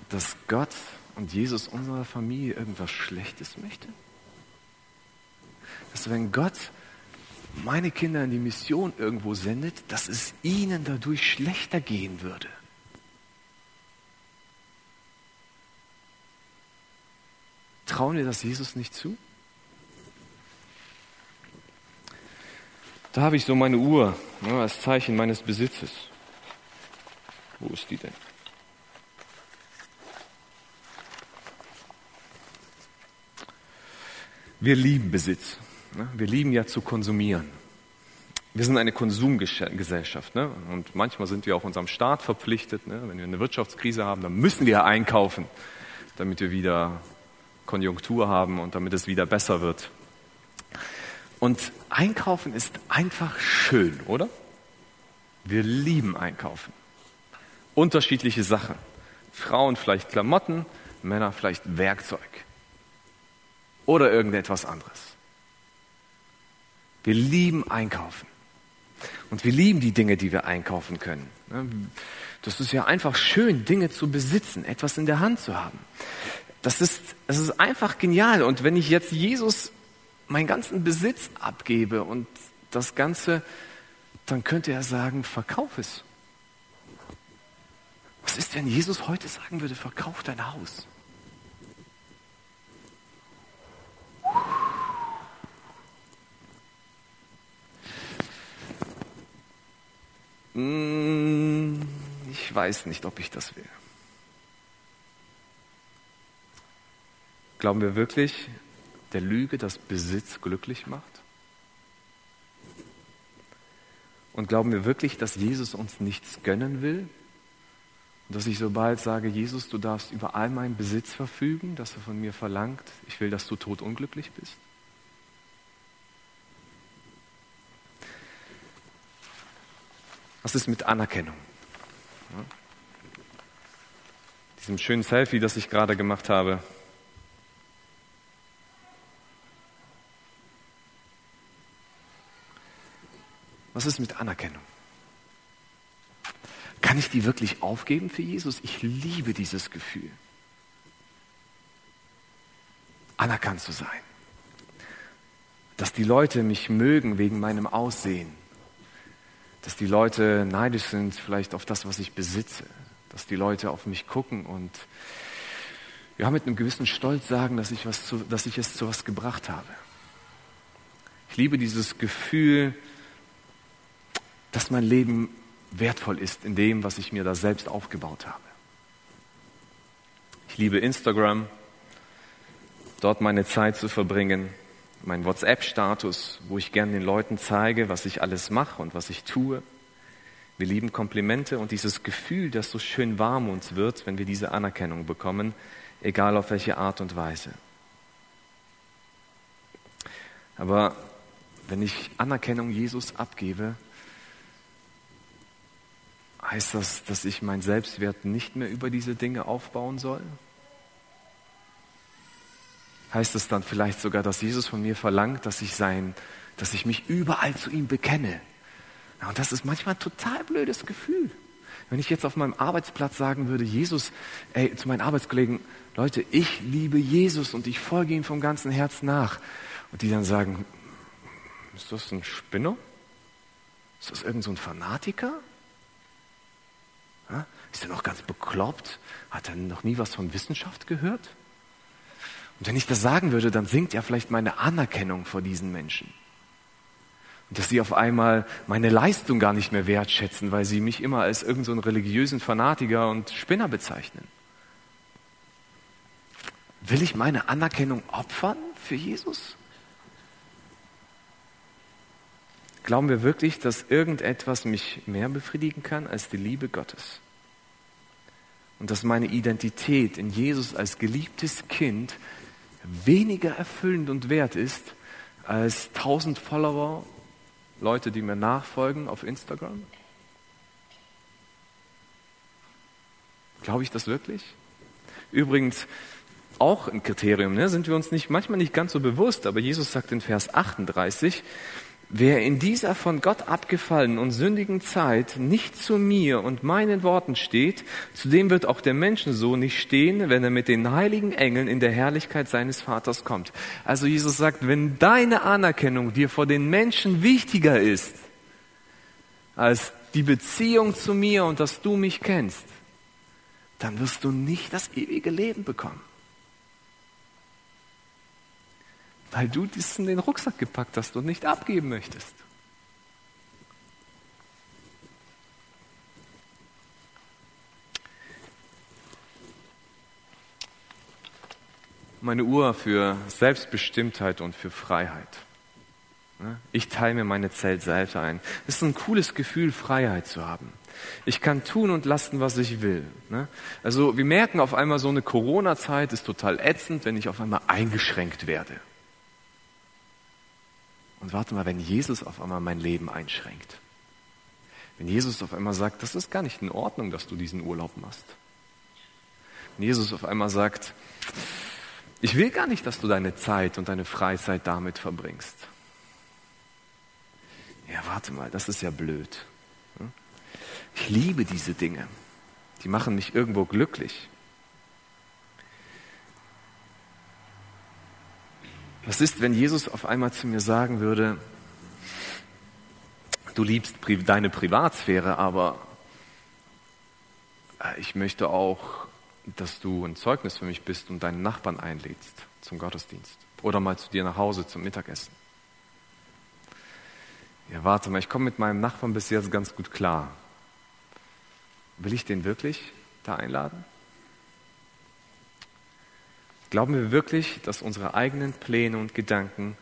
A: dass Gott und Jesus unserer Familie irgendwas Schlechtes möchte? Dass wenn Gott meine Kinder in die Mission irgendwo sendet, dass es ihnen dadurch schlechter gehen würde? Trauen wir das Jesus nicht zu? Da habe ich so meine Uhr ja, als Zeichen meines Besitzes. Wo ist die denn? Wir lieben Besitz. Ne? Wir lieben ja zu konsumieren. Wir sind eine Konsumgesellschaft. Ne? Und manchmal sind wir auch unserem Staat verpflichtet. Ne? Wenn wir eine Wirtschaftskrise haben, dann müssen wir einkaufen, damit wir wieder Konjunktur haben und damit es wieder besser wird. Und einkaufen ist einfach schön, oder? Wir lieben einkaufen. Unterschiedliche Sachen. Frauen vielleicht Klamotten, Männer vielleicht Werkzeug. Oder irgendetwas anderes. Wir lieben einkaufen. Und wir lieben die Dinge, die wir einkaufen können. Das ist ja einfach schön, Dinge zu besitzen, etwas in der Hand zu haben. Das ist, das ist einfach genial. Und wenn ich jetzt Jesus meinen ganzen Besitz abgebe und das Ganze, dann könnte er sagen, verkauf es. Was ist, wenn Jesus heute sagen würde, verkauf dein Haus? Hm, ich weiß nicht, ob ich das will. Glauben wir wirklich, der Lüge, dass Besitz glücklich macht? Und glauben wir wirklich, dass Jesus uns nichts gönnen will? Und dass ich sobald sage, Jesus, du darfst über all meinen Besitz verfügen, dass er von mir verlangt, ich will, dass du totunglücklich bist? Was ist mit Anerkennung? Ja? Diesem schönen Selfie, das ich gerade gemacht habe, Was ist mit Anerkennung? Kann ich die wirklich aufgeben für Jesus? Ich liebe dieses Gefühl. Anerkannt zu sein. Dass die Leute mich mögen wegen meinem Aussehen. Dass die Leute neidisch sind vielleicht auf das, was ich besitze. Dass die Leute auf mich gucken und ja, mit einem gewissen Stolz sagen, dass ich, was zu, dass ich es zu was gebracht habe. Ich liebe dieses Gefühl, dass mein Leben wertvoll ist in dem, was ich mir da selbst aufgebaut habe. Ich liebe Instagram, dort meine Zeit zu verbringen, mein WhatsApp-Status, wo ich gern den Leuten zeige, was ich alles mache und was ich tue. Wir lieben Komplimente und dieses Gefühl, das so schön warm uns wird, wenn wir diese Anerkennung bekommen, egal auf welche Art und Weise. Aber wenn ich Anerkennung Jesus abgebe, Heißt das, dass ich meinen Selbstwert nicht mehr über diese Dinge aufbauen soll? Heißt es dann vielleicht sogar, dass Jesus von mir verlangt, dass ich sein, dass ich mich überall zu ihm bekenne, und das ist manchmal ein total blödes Gefühl. Wenn ich jetzt auf meinem Arbeitsplatz sagen würde, Jesus, ey, zu meinen Arbeitskollegen, Leute, ich liebe Jesus und ich folge ihm vom ganzen Herzen nach. Und die dann sagen, ist das ein Spinner? Ist das irgend so ein Fanatiker? Ist er noch ganz bekloppt? Hat er noch nie was von Wissenschaft gehört? Und wenn ich das sagen würde, dann sinkt ja vielleicht meine Anerkennung vor diesen Menschen. Und dass sie auf einmal meine Leistung gar nicht mehr wertschätzen, weil sie mich immer als irgendeinen so religiösen Fanatiker und Spinner bezeichnen. Will ich meine Anerkennung opfern für Jesus? Glauben wir wirklich, dass irgendetwas mich mehr befriedigen kann als die Liebe Gottes? Und dass meine Identität in Jesus als geliebtes Kind weniger erfüllend und wert ist als tausend Follower Leute, die mir nachfolgen auf Instagram? Glaube ich das wirklich? Übrigens, auch ein Kriterium, ne, sind wir uns nicht, manchmal nicht ganz so bewusst, aber Jesus sagt in Vers 38, Wer in dieser von Gott abgefallenen und sündigen Zeit nicht zu mir und meinen Worten steht, zu dem wird auch der Menschensohn nicht stehen, wenn er mit den heiligen Engeln in der Herrlichkeit seines Vaters kommt. Also Jesus sagt, wenn deine Anerkennung dir vor den Menschen wichtiger ist, als die Beziehung zu mir und dass du mich kennst, dann wirst du nicht das ewige Leben bekommen. Weil du das in den Rucksack gepackt hast und nicht abgeben möchtest. Meine Uhr für Selbstbestimmtheit und für Freiheit. Ich teile mir meine Zelt selbst ein. Es ist ein cooles Gefühl, Freiheit zu haben. Ich kann tun und lassen, was ich will. Also wir merken auf einmal, so eine Corona-Zeit ist total ätzend, wenn ich auf einmal eingeschränkt werde. Und warte mal, wenn Jesus auf einmal mein Leben einschränkt. Wenn Jesus auf einmal sagt, das ist gar nicht in Ordnung, dass du diesen Urlaub machst. Wenn Jesus auf einmal sagt, ich will gar nicht, dass du deine Zeit und deine Freizeit damit verbringst. Ja, warte mal, das ist ja blöd. Ich liebe diese Dinge. Die machen mich irgendwo glücklich. Was ist, wenn Jesus auf einmal zu mir sagen würde, du liebst deine Privatsphäre, aber ich möchte auch, dass du ein Zeugnis für mich bist und deinen Nachbarn einlädst zum Gottesdienst oder mal zu dir nach Hause zum Mittagessen. Ja, warte mal, ich komme mit meinem Nachbarn bis jetzt ganz gut klar. Will ich den wirklich da einladen? Glauben wir wirklich, dass unsere eigenen Pläne und Gedanken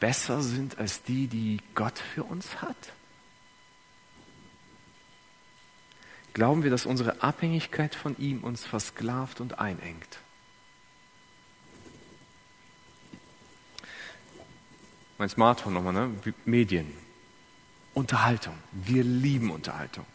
A: besser sind als die, die Gott für uns hat? Glauben wir, dass unsere Abhängigkeit von ihm uns versklavt und einengt? Mein Smartphone nochmal, ne? Medien, Unterhaltung. Wir lieben Unterhaltung.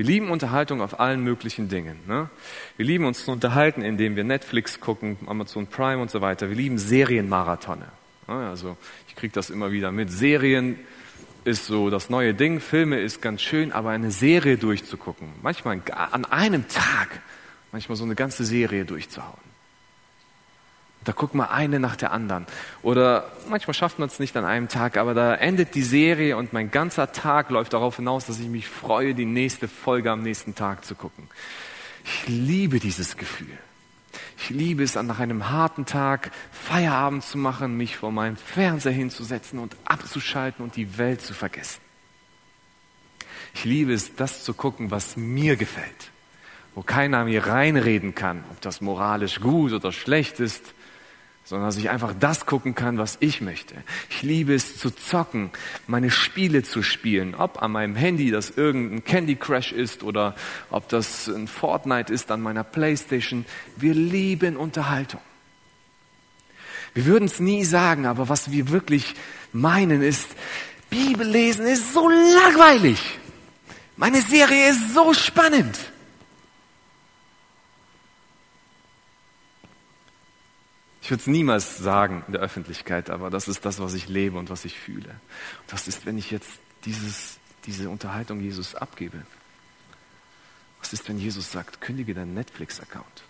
A: Wir lieben Unterhaltung auf allen möglichen Dingen. Ne? Wir lieben uns zu unterhalten, indem wir Netflix gucken, Amazon Prime und so weiter. Wir lieben Serienmarathone. Ne? Also ich kriege das immer wieder mit. Serien ist so das neue Ding. Filme ist ganz schön, aber eine Serie durchzugucken, manchmal an einem Tag, manchmal so eine ganze Serie durchzuhauen. Da guckt man eine nach der anderen. Oder manchmal schafft man es nicht an einem Tag, aber da endet die Serie und mein ganzer Tag läuft darauf hinaus, dass ich mich freue, die nächste Folge am nächsten Tag zu gucken. Ich liebe dieses Gefühl. Ich liebe es, nach einem harten Tag Feierabend zu machen, mich vor meinem Fernseher hinzusetzen und abzuschalten und die Welt zu vergessen. Ich liebe es, das zu gucken, was mir gefällt, wo keiner mir reinreden kann, ob das moralisch gut oder schlecht ist, sondern dass ich einfach das gucken kann, was ich möchte. Ich liebe es zu zocken, meine Spiele zu spielen, ob an meinem Handy das irgendein Candy Crush ist oder ob das ein Fortnite ist an meiner Playstation. Wir lieben Unterhaltung. Wir würden es nie sagen, aber was wir wirklich meinen ist, Bibel lesen ist so langweilig. Meine Serie ist so spannend. Ich würde es niemals sagen in der Öffentlichkeit, aber das ist das, was ich lebe und was ich fühle. Und das ist, wenn ich jetzt dieses, diese Unterhaltung Jesus abgebe? Was ist, wenn Jesus sagt, kündige deinen Netflix-Account?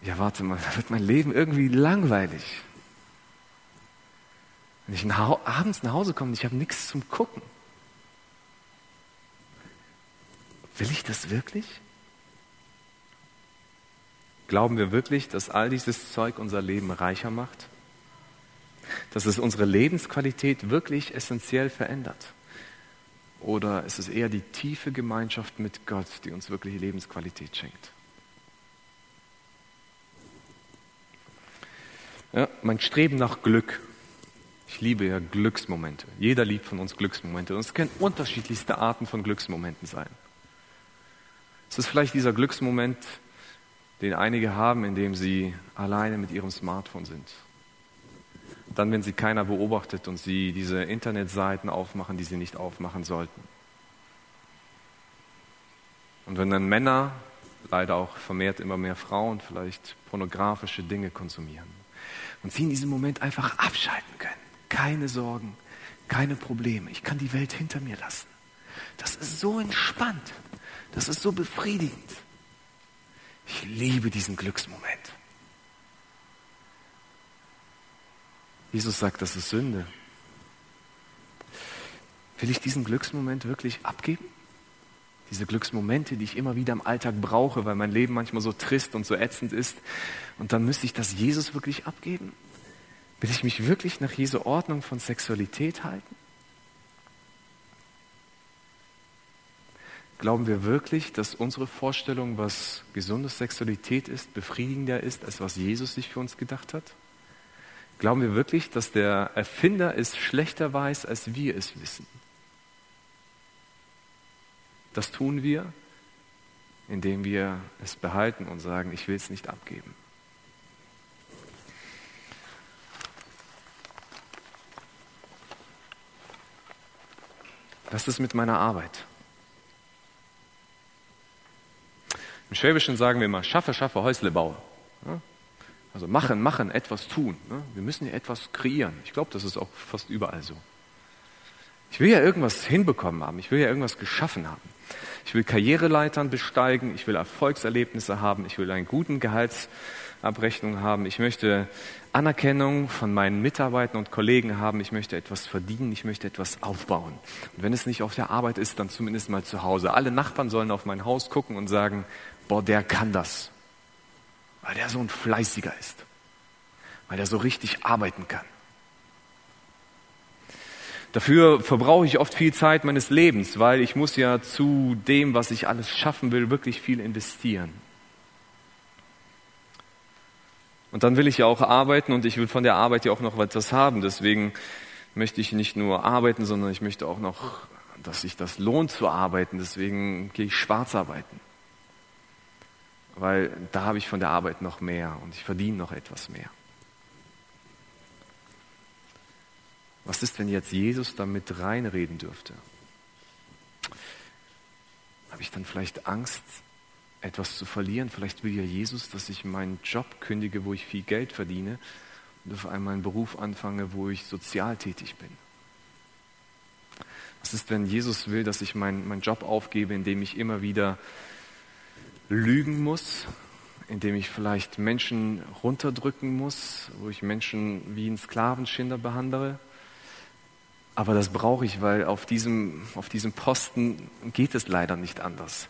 A: Ja, warte mal, da wird mein Leben irgendwie langweilig. Wenn ich nach, abends nach Hause komme und ich habe nichts zum Gucken. Will ich das wirklich? Glauben wir wirklich, dass all dieses Zeug unser Leben reicher macht? Dass es unsere Lebensqualität wirklich essentiell verändert? Oder ist es eher die tiefe Gemeinschaft mit Gott, die uns wirklich Lebensqualität schenkt? Ja, mein Streben nach Glück. Ich liebe ja Glücksmomente. Jeder liebt von uns Glücksmomente. Und es können unterschiedlichste Arten von Glücksmomenten sein. Es ist vielleicht dieser Glücksmoment, den einige haben, indem sie alleine mit ihrem Smartphone sind. Dann, wenn sie keiner beobachtet und sie diese Internetseiten aufmachen, die sie nicht aufmachen sollten. Und wenn dann Männer, leider auch vermehrt immer mehr Frauen, vielleicht pornografische Dinge konsumieren und sie in diesem Moment einfach abschalten können. Keine Sorgen, keine Probleme. Ich kann die Welt hinter mir lassen. Das ist so entspannt. Das ist so befriedigend. Ich liebe diesen Glücksmoment. Jesus sagt, das ist Sünde. Will ich diesen Glücksmoment wirklich abgeben? Diese Glücksmomente, die ich immer wieder im Alltag brauche, weil mein Leben manchmal so trist und so ätzend ist. Und dann müsste ich das Jesus wirklich abgeben? Will ich mich wirklich nach Jesu Ordnung von Sexualität halten? Glauben wir wirklich, dass unsere Vorstellung, was gesunde Sexualität ist, befriedigender ist, als was Jesus sich für uns gedacht hat? Glauben wir wirklich, dass der Erfinder es schlechter weiß, als wir es wissen? Das tun wir, indem wir es behalten und sagen, ich will es nicht abgeben. Was ist mit meiner Arbeit? Im Schwäbischen sagen wir immer, schaffe, schaffe, Häusle baue. Also machen, machen, etwas tun. Wir müssen ja etwas kreieren. Ich glaube, das ist auch fast überall so. Ich will ja irgendwas hinbekommen haben. Ich will ja irgendwas geschaffen haben. Ich will Karriereleitern besteigen. Ich will Erfolgserlebnisse haben. Ich will einen guten Gehaltsabrechnung haben. Ich möchte Anerkennung von meinen Mitarbeitern und Kollegen haben. Ich möchte etwas verdienen. Ich möchte etwas aufbauen. Und wenn es nicht auf der Arbeit ist, dann zumindest mal zu Hause. Alle Nachbarn sollen auf mein Haus gucken und sagen, boah, der kann das. Weil der so ein Fleißiger ist. Weil der so richtig arbeiten kann. Dafür verbrauche ich oft viel Zeit meines Lebens, weil ich muss ja zu dem, was ich alles schaffen will, wirklich viel investieren. Und dann will ich ja auch arbeiten und ich will von der Arbeit ja auch noch etwas haben. Deswegen möchte ich nicht nur arbeiten, sondern ich möchte auch noch, dass sich das lohnt zu arbeiten. Deswegen gehe ich schwarz arbeiten weil da habe ich von der Arbeit noch mehr und ich verdiene noch etwas mehr. Was ist, wenn jetzt Jesus damit reinreden dürfte? Habe ich dann vielleicht Angst, etwas zu verlieren? Vielleicht will ja Jesus, dass ich meinen Job kündige, wo ich viel Geld verdiene und auf einmal einen Beruf anfange, wo ich sozial tätig bin. Was ist, wenn Jesus will, dass ich meinen, meinen Job aufgebe, indem ich immer wieder lügen muss, indem ich vielleicht Menschen runterdrücken muss, wo ich Menschen wie einen Sklavenschinder behandle. Aber das brauche ich, weil auf diesem, auf diesem Posten geht es leider nicht anders.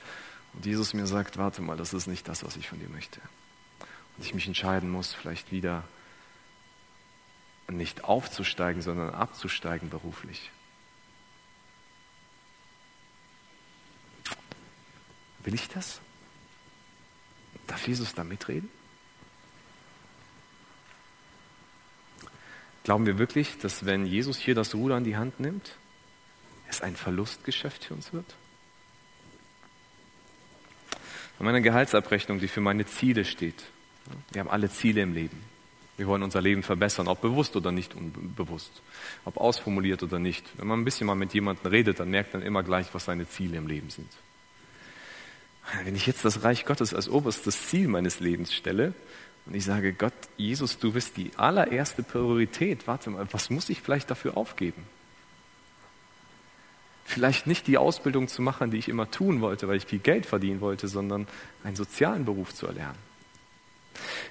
A: Und Jesus mir sagt, warte mal, das ist nicht das, was ich von dir möchte. Und ich mich entscheiden muss, vielleicht wieder nicht aufzusteigen, sondern abzusteigen beruflich. Will ich das? Darf Jesus da mitreden? Glauben wir wirklich, dass wenn Jesus hier das Ruder in die Hand nimmt, es ein Verlustgeschäft für uns wird? Von meiner Gehaltsabrechnung, die für meine Ziele steht. Wir haben alle Ziele im Leben. Wir wollen unser Leben verbessern, ob bewusst oder nicht unbewusst, ob ausformuliert oder nicht. Wenn man ein bisschen mal mit jemandem redet, dann merkt man immer gleich, was seine Ziele im Leben sind. Wenn ich jetzt das Reich Gottes als oberstes Ziel meines Lebens stelle Und ich sage, Gott, Jesus, du bist die allererste Priorität. Warte mal, was muss ich vielleicht dafür aufgeben? Vielleicht nicht die Ausbildung zu machen, die ich immer tun wollte, weil ich viel Geld verdienen wollte, sondern einen sozialen Beruf zu erlernen.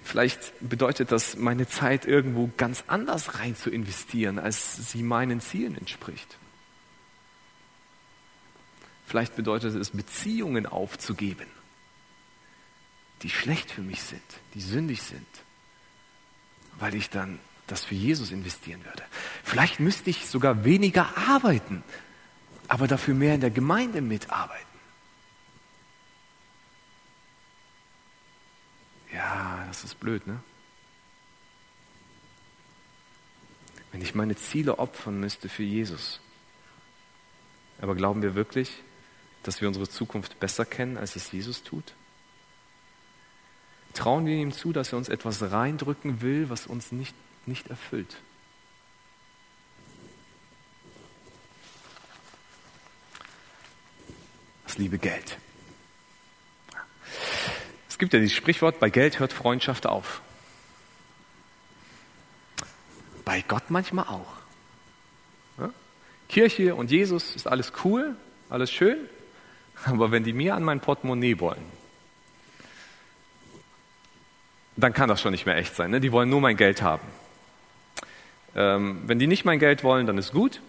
A: Vielleicht bedeutet das, meine Zeit irgendwo ganz anders rein zu investieren, als sie meinen Zielen entspricht. Vielleicht bedeutet es, Beziehungen aufzugeben, die schlecht für mich sind, die sündig sind, weil ich dann das für Jesus investieren würde. Vielleicht müsste ich sogar weniger arbeiten, aber dafür mehr in der Gemeinde mitarbeiten. Ja, das ist blöd, ne? Wenn ich meine Ziele opfern müsste für Jesus. Aber glauben wir wirklich, dass wir unsere Zukunft besser kennen, als es Jesus tut? Trauen wir ihm zu, dass er uns etwas reindrücken will, was uns nicht, nicht erfüllt? Das liebe Geld. Es gibt ja dieses Sprichwort, bei Geld hört Freundschaft auf. Bei Gott manchmal auch. Kirche und Jesus ist alles cool, alles schön, aber wenn die mir an mein Portemonnaie wollen, dann kann das schon nicht mehr echt sein. Ne? Die wollen nur mein Geld haben. Ähm, wenn die nicht mein Geld wollen, dann ist gut.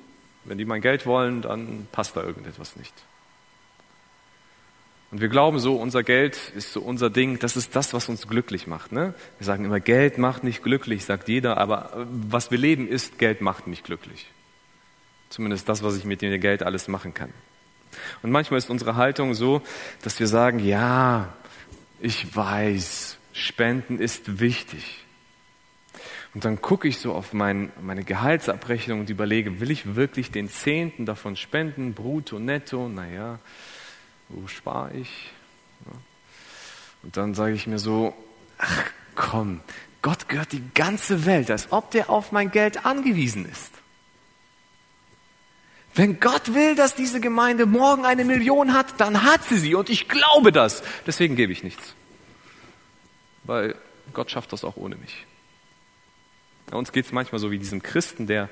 A: Wenn die mein Geld wollen, dann passt da irgendetwas nicht. Und wir glauben so, unser Geld ist so unser Ding, das ist das, was uns glücklich macht. Ne? Wir sagen immer, Geld macht nicht glücklich, sagt jeder, aber äh, was wir leben ist, Geld macht mich glücklich. Zumindest das, was ich mit dem Geld alles machen kann. Und manchmal ist unsere Haltung so, dass wir sagen, ja, ich weiß, Spenden ist wichtig. Und dann gucke ich so auf mein, meine Gehaltsabrechnung und überlege, will ich wirklich den Zehnten davon spenden, brutto, netto? Naja, wo spare ich? Und dann sage ich mir so, ach komm, Gott gehört die ganze Welt, als ob der auf mein Geld angewiesen ist. Wenn Gott will, dass diese Gemeinde morgen eine Million hat, dann hat sie sie und ich glaube das. Deswegen gebe ich nichts. Weil Gott schafft das auch ohne mich. Ja, uns geht es manchmal so wie diesem Christen, der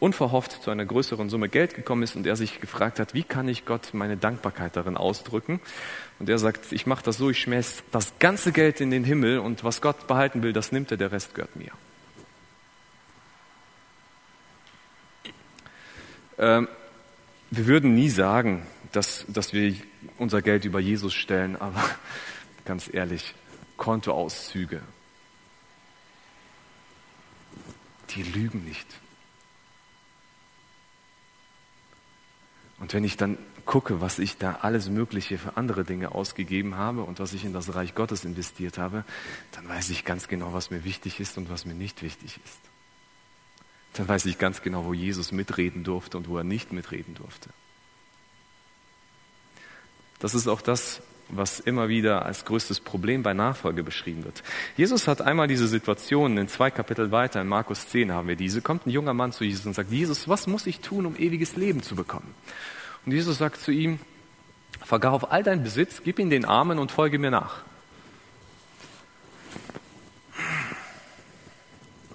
A: unverhofft zu einer größeren Summe Geld gekommen ist und er sich gefragt hat, wie kann ich Gott meine Dankbarkeit darin ausdrücken? Und er sagt, ich mache das so, ich schmeiß das ganze Geld in den Himmel und was Gott behalten will, das nimmt er, der Rest gehört mir. Ähm, wir würden nie sagen, dass, dass wir unser Geld über Jesus stellen, aber ganz ehrlich, Kontoauszüge, die lügen nicht. Und wenn ich dann gucke, was ich da alles Mögliche für andere Dinge ausgegeben habe und was ich in das Reich Gottes investiert habe, dann weiß ich ganz genau, was mir wichtig ist und was mir nicht wichtig ist. Dann weiß ich ganz genau, wo Jesus mitreden durfte und wo er nicht mitreden durfte. Das ist auch das, was immer wieder als größtes Problem bei Nachfolge beschrieben wird. Jesus hat einmal diese Situation in zwei Kapitel weiter, in Markus 10 haben wir diese, kommt ein junger Mann zu Jesus und sagt, Jesus, was muss ich tun, um ewiges Leben zu bekommen? Und Jesus sagt zu ihm, verkauf all deinen Besitz, gib ihn den Armen und folge mir nach.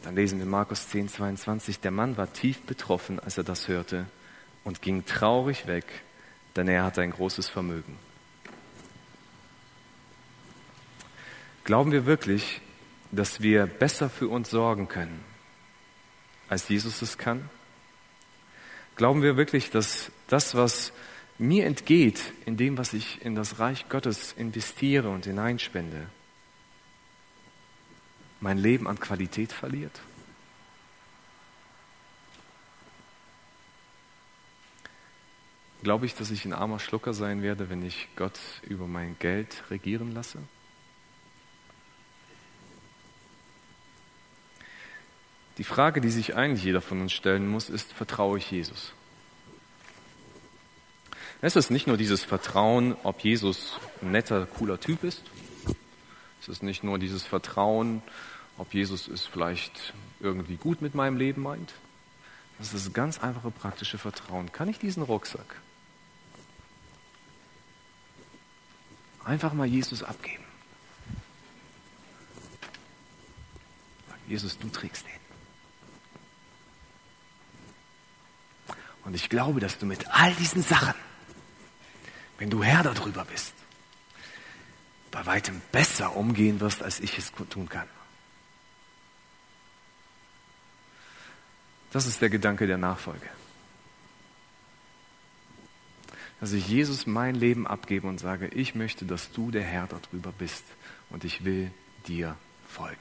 A: Dann lesen wir Markus 10, 22, der Mann war tief betroffen, als er das hörte und ging traurig weg, denn er hatte ein großes Vermögen. Glauben wir wirklich, dass wir besser für uns sorgen können, als Jesus es kann? Glauben wir wirklich, dass das, was mir entgeht, in dem, was ich in das Reich Gottes investiere und hineinspende, mein Leben an Qualität verliert? Glaube ich, dass ich ein armer Schlucker sein werde, wenn ich Gott über mein Geld regieren lasse? Die Frage, die sich eigentlich jeder von uns stellen muss, ist, vertraue ich Jesus? Es ist nicht nur dieses Vertrauen, ob Jesus ein netter, cooler Typ ist. Es ist nicht nur dieses Vertrauen, ob Jesus es vielleicht irgendwie gut mit meinem Leben meint. Das ist das ganz einfache praktische Vertrauen. Kann ich diesen Rucksack einfach mal Jesus abgeben? Jesus, du trägst den. Und ich glaube, dass du mit all diesen Sachen, wenn du Herr darüber bist, bei weitem besser umgehen wirst, als ich es tun kann. Das ist der Gedanke der Nachfolge. Dass ich Jesus mein Leben abgebe und sage, ich möchte, dass du der Herr darüber bist und ich will dir folgen.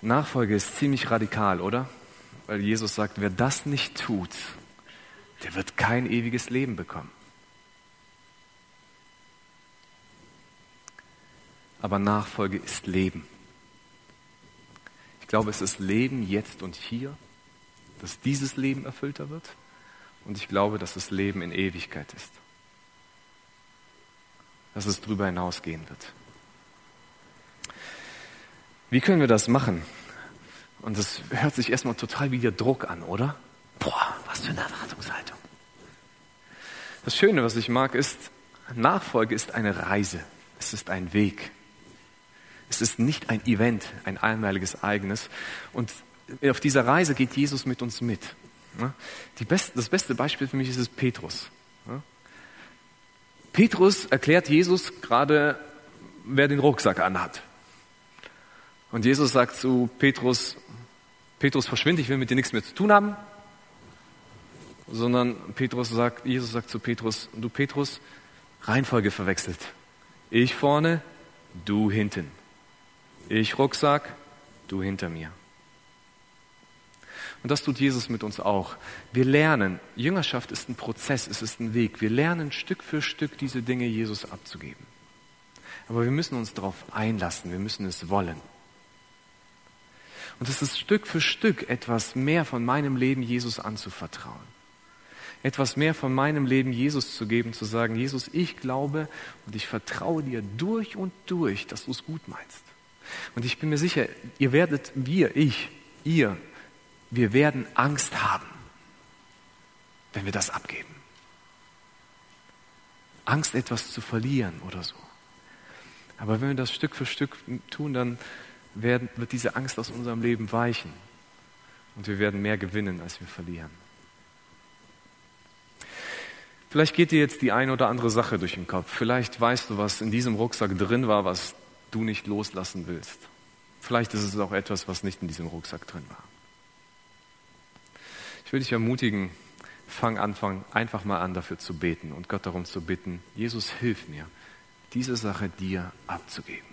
A: Nachfolge ist ziemlich radikal, oder? Weil Jesus sagt, wer das nicht tut, der wird kein ewiges Leben bekommen. Aber Nachfolge ist Leben. Ich glaube, es ist Leben jetzt und hier, dass dieses Leben erfüllter wird. Und ich glaube, dass es Leben in Ewigkeit ist. Dass es darüber hinausgehen wird. Wie können wir das machen? Und das hört sich erstmal total wie der Druck an, oder? Boah, was für eine Erwartungshaltung. Das Schöne, was ich mag, ist, Nachfolge ist eine Reise. Es ist ein Weg. Es ist nicht ein Event, ein einmaliges Ereignis. Und auf dieser Reise geht Jesus mit uns mit. Best, das beste Beispiel für mich ist es Petrus. Petrus erklärt Jesus gerade, wer den Rucksack anhat. Und Jesus sagt zu Petrus, Petrus verschwinde, ich will mit dir nichts mehr zu tun haben. Sondern Petrus sagt, Jesus sagt zu Petrus, du Petrus, Reihenfolge verwechselt. Ich vorne, du hinten. Ich Rucksack, du hinter mir. Und das tut Jesus mit uns auch. Wir lernen, Jüngerschaft ist ein Prozess, es ist ein Weg. Wir lernen Stück für Stück diese Dinge Jesus abzugeben. Aber wir müssen uns darauf einlassen, wir müssen es wollen. Und es ist Stück für Stück etwas mehr von meinem Leben Jesus anzuvertrauen. Etwas mehr von meinem Leben Jesus zu geben, zu sagen, Jesus, ich glaube und ich vertraue dir durch und durch, dass du es gut meinst. Und ich bin mir sicher, ihr werdet, wir, ich, ihr, wir werden Angst haben, wenn wir das abgeben. Angst, etwas zu verlieren oder so. Aber wenn wir das Stück für Stück tun, dann werden, wird diese Angst aus unserem Leben weichen. Und wir werden mehr gewinnen, als wir verlieren. Vielleicht geht dir jetzt die eine oder andere Sache durch den Kopf. Vielleicht weißt du, was in diesem Rucksack drin war, was du nicht loslassen willst. Vielleicht ist es auch etwas, was nicht in diesem Rucksack drin war. Ich will dich ermutigen, fang Anfang einfach mal an, dafür zu beten und Gott darum zu bitten, Jesus, hilf mir, diese Sache dir abzugeben.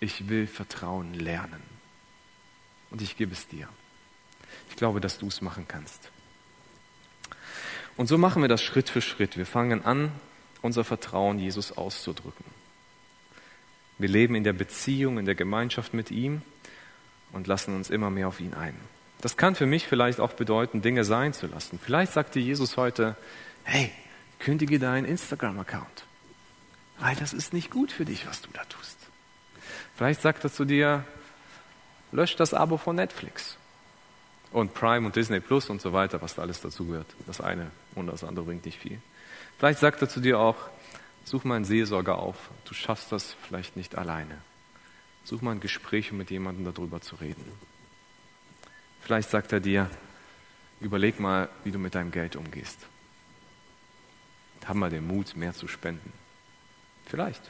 A: Ich will Vertrauen lernen. Und ich gebe es dir. Ich glaube, dass du es machen kannst. Und so machen wir das Schritt für Schritt. Wir fangen an, unser Vertrauen Jesus auszudrücken. Wir leben in der Beziehung, in der Gemeinschaft mit ihm und lassen uns immer mehr auf ihn ein. Das kann für mich vielleicht auch bedeuten, Dinge sein zu lassen. Vielleicht sagt dir Jesus heute, hey, kündige deinen Instagram-Account, weil das ist nicht gut für dich, was du da tust. Vielleicht sagt er zu dir, lösch das Abo von Netflix und Prime und Disney Plus und so weiter, was da alles dazu gehört. Das eine und das andere bringt nicht viel. Vielleicht sagt er zu dir auch, Such mal einen Seelsorger auf. Du schaffst das vielleicht nicht alleine. Such mal ein Gespräch, um mit jemandem darüber zu reden. Vielleicht sagt er dir, überleg mal, wie du mit deinem Geld umgehst. Hab mal den Mut, mehr zu spenden. Vielleicht.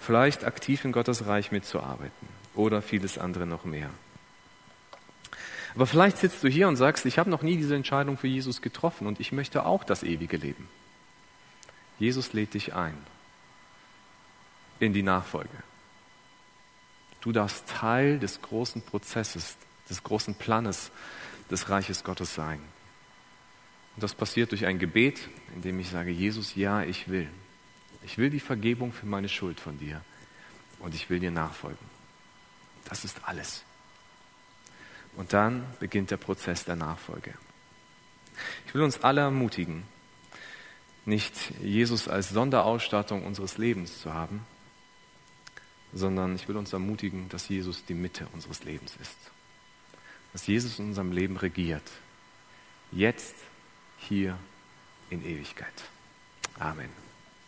A: Vielleicht aktiv in Gottes Reich mitzuarbeiten oder vieles andere noch mehr. Aber vielleicht sitzt du hier und sagst, ich habe noch nie diese Entscheidung für Jesus getroffen und ich möchte auch das ewige Leben. Jesus lädt dich ein in die Nachfolge. Du darfst Teil des großen Prozesses, des großen Planes des Reiches Gottes sein. Und das passiert durch ein Gebet, in dem ich sage, Jesus, ja, ich will. Ich will die Vergebung für meine Schuld von dir und ich will dir nachfolgen. Das ist alles. Und dann beginnt der Prozess der Nachfolge. Ich will uns alle ermutigen, nicht Jesus als Sonderausstattung unseres Lebens zu haben, sondern ich will uns ermutigen, dass Jesus die Mitte unseres Lebens ist. Dass Jesus in unserem Leben regiert. Jetzt, hier, in Ewigkeit. Amen.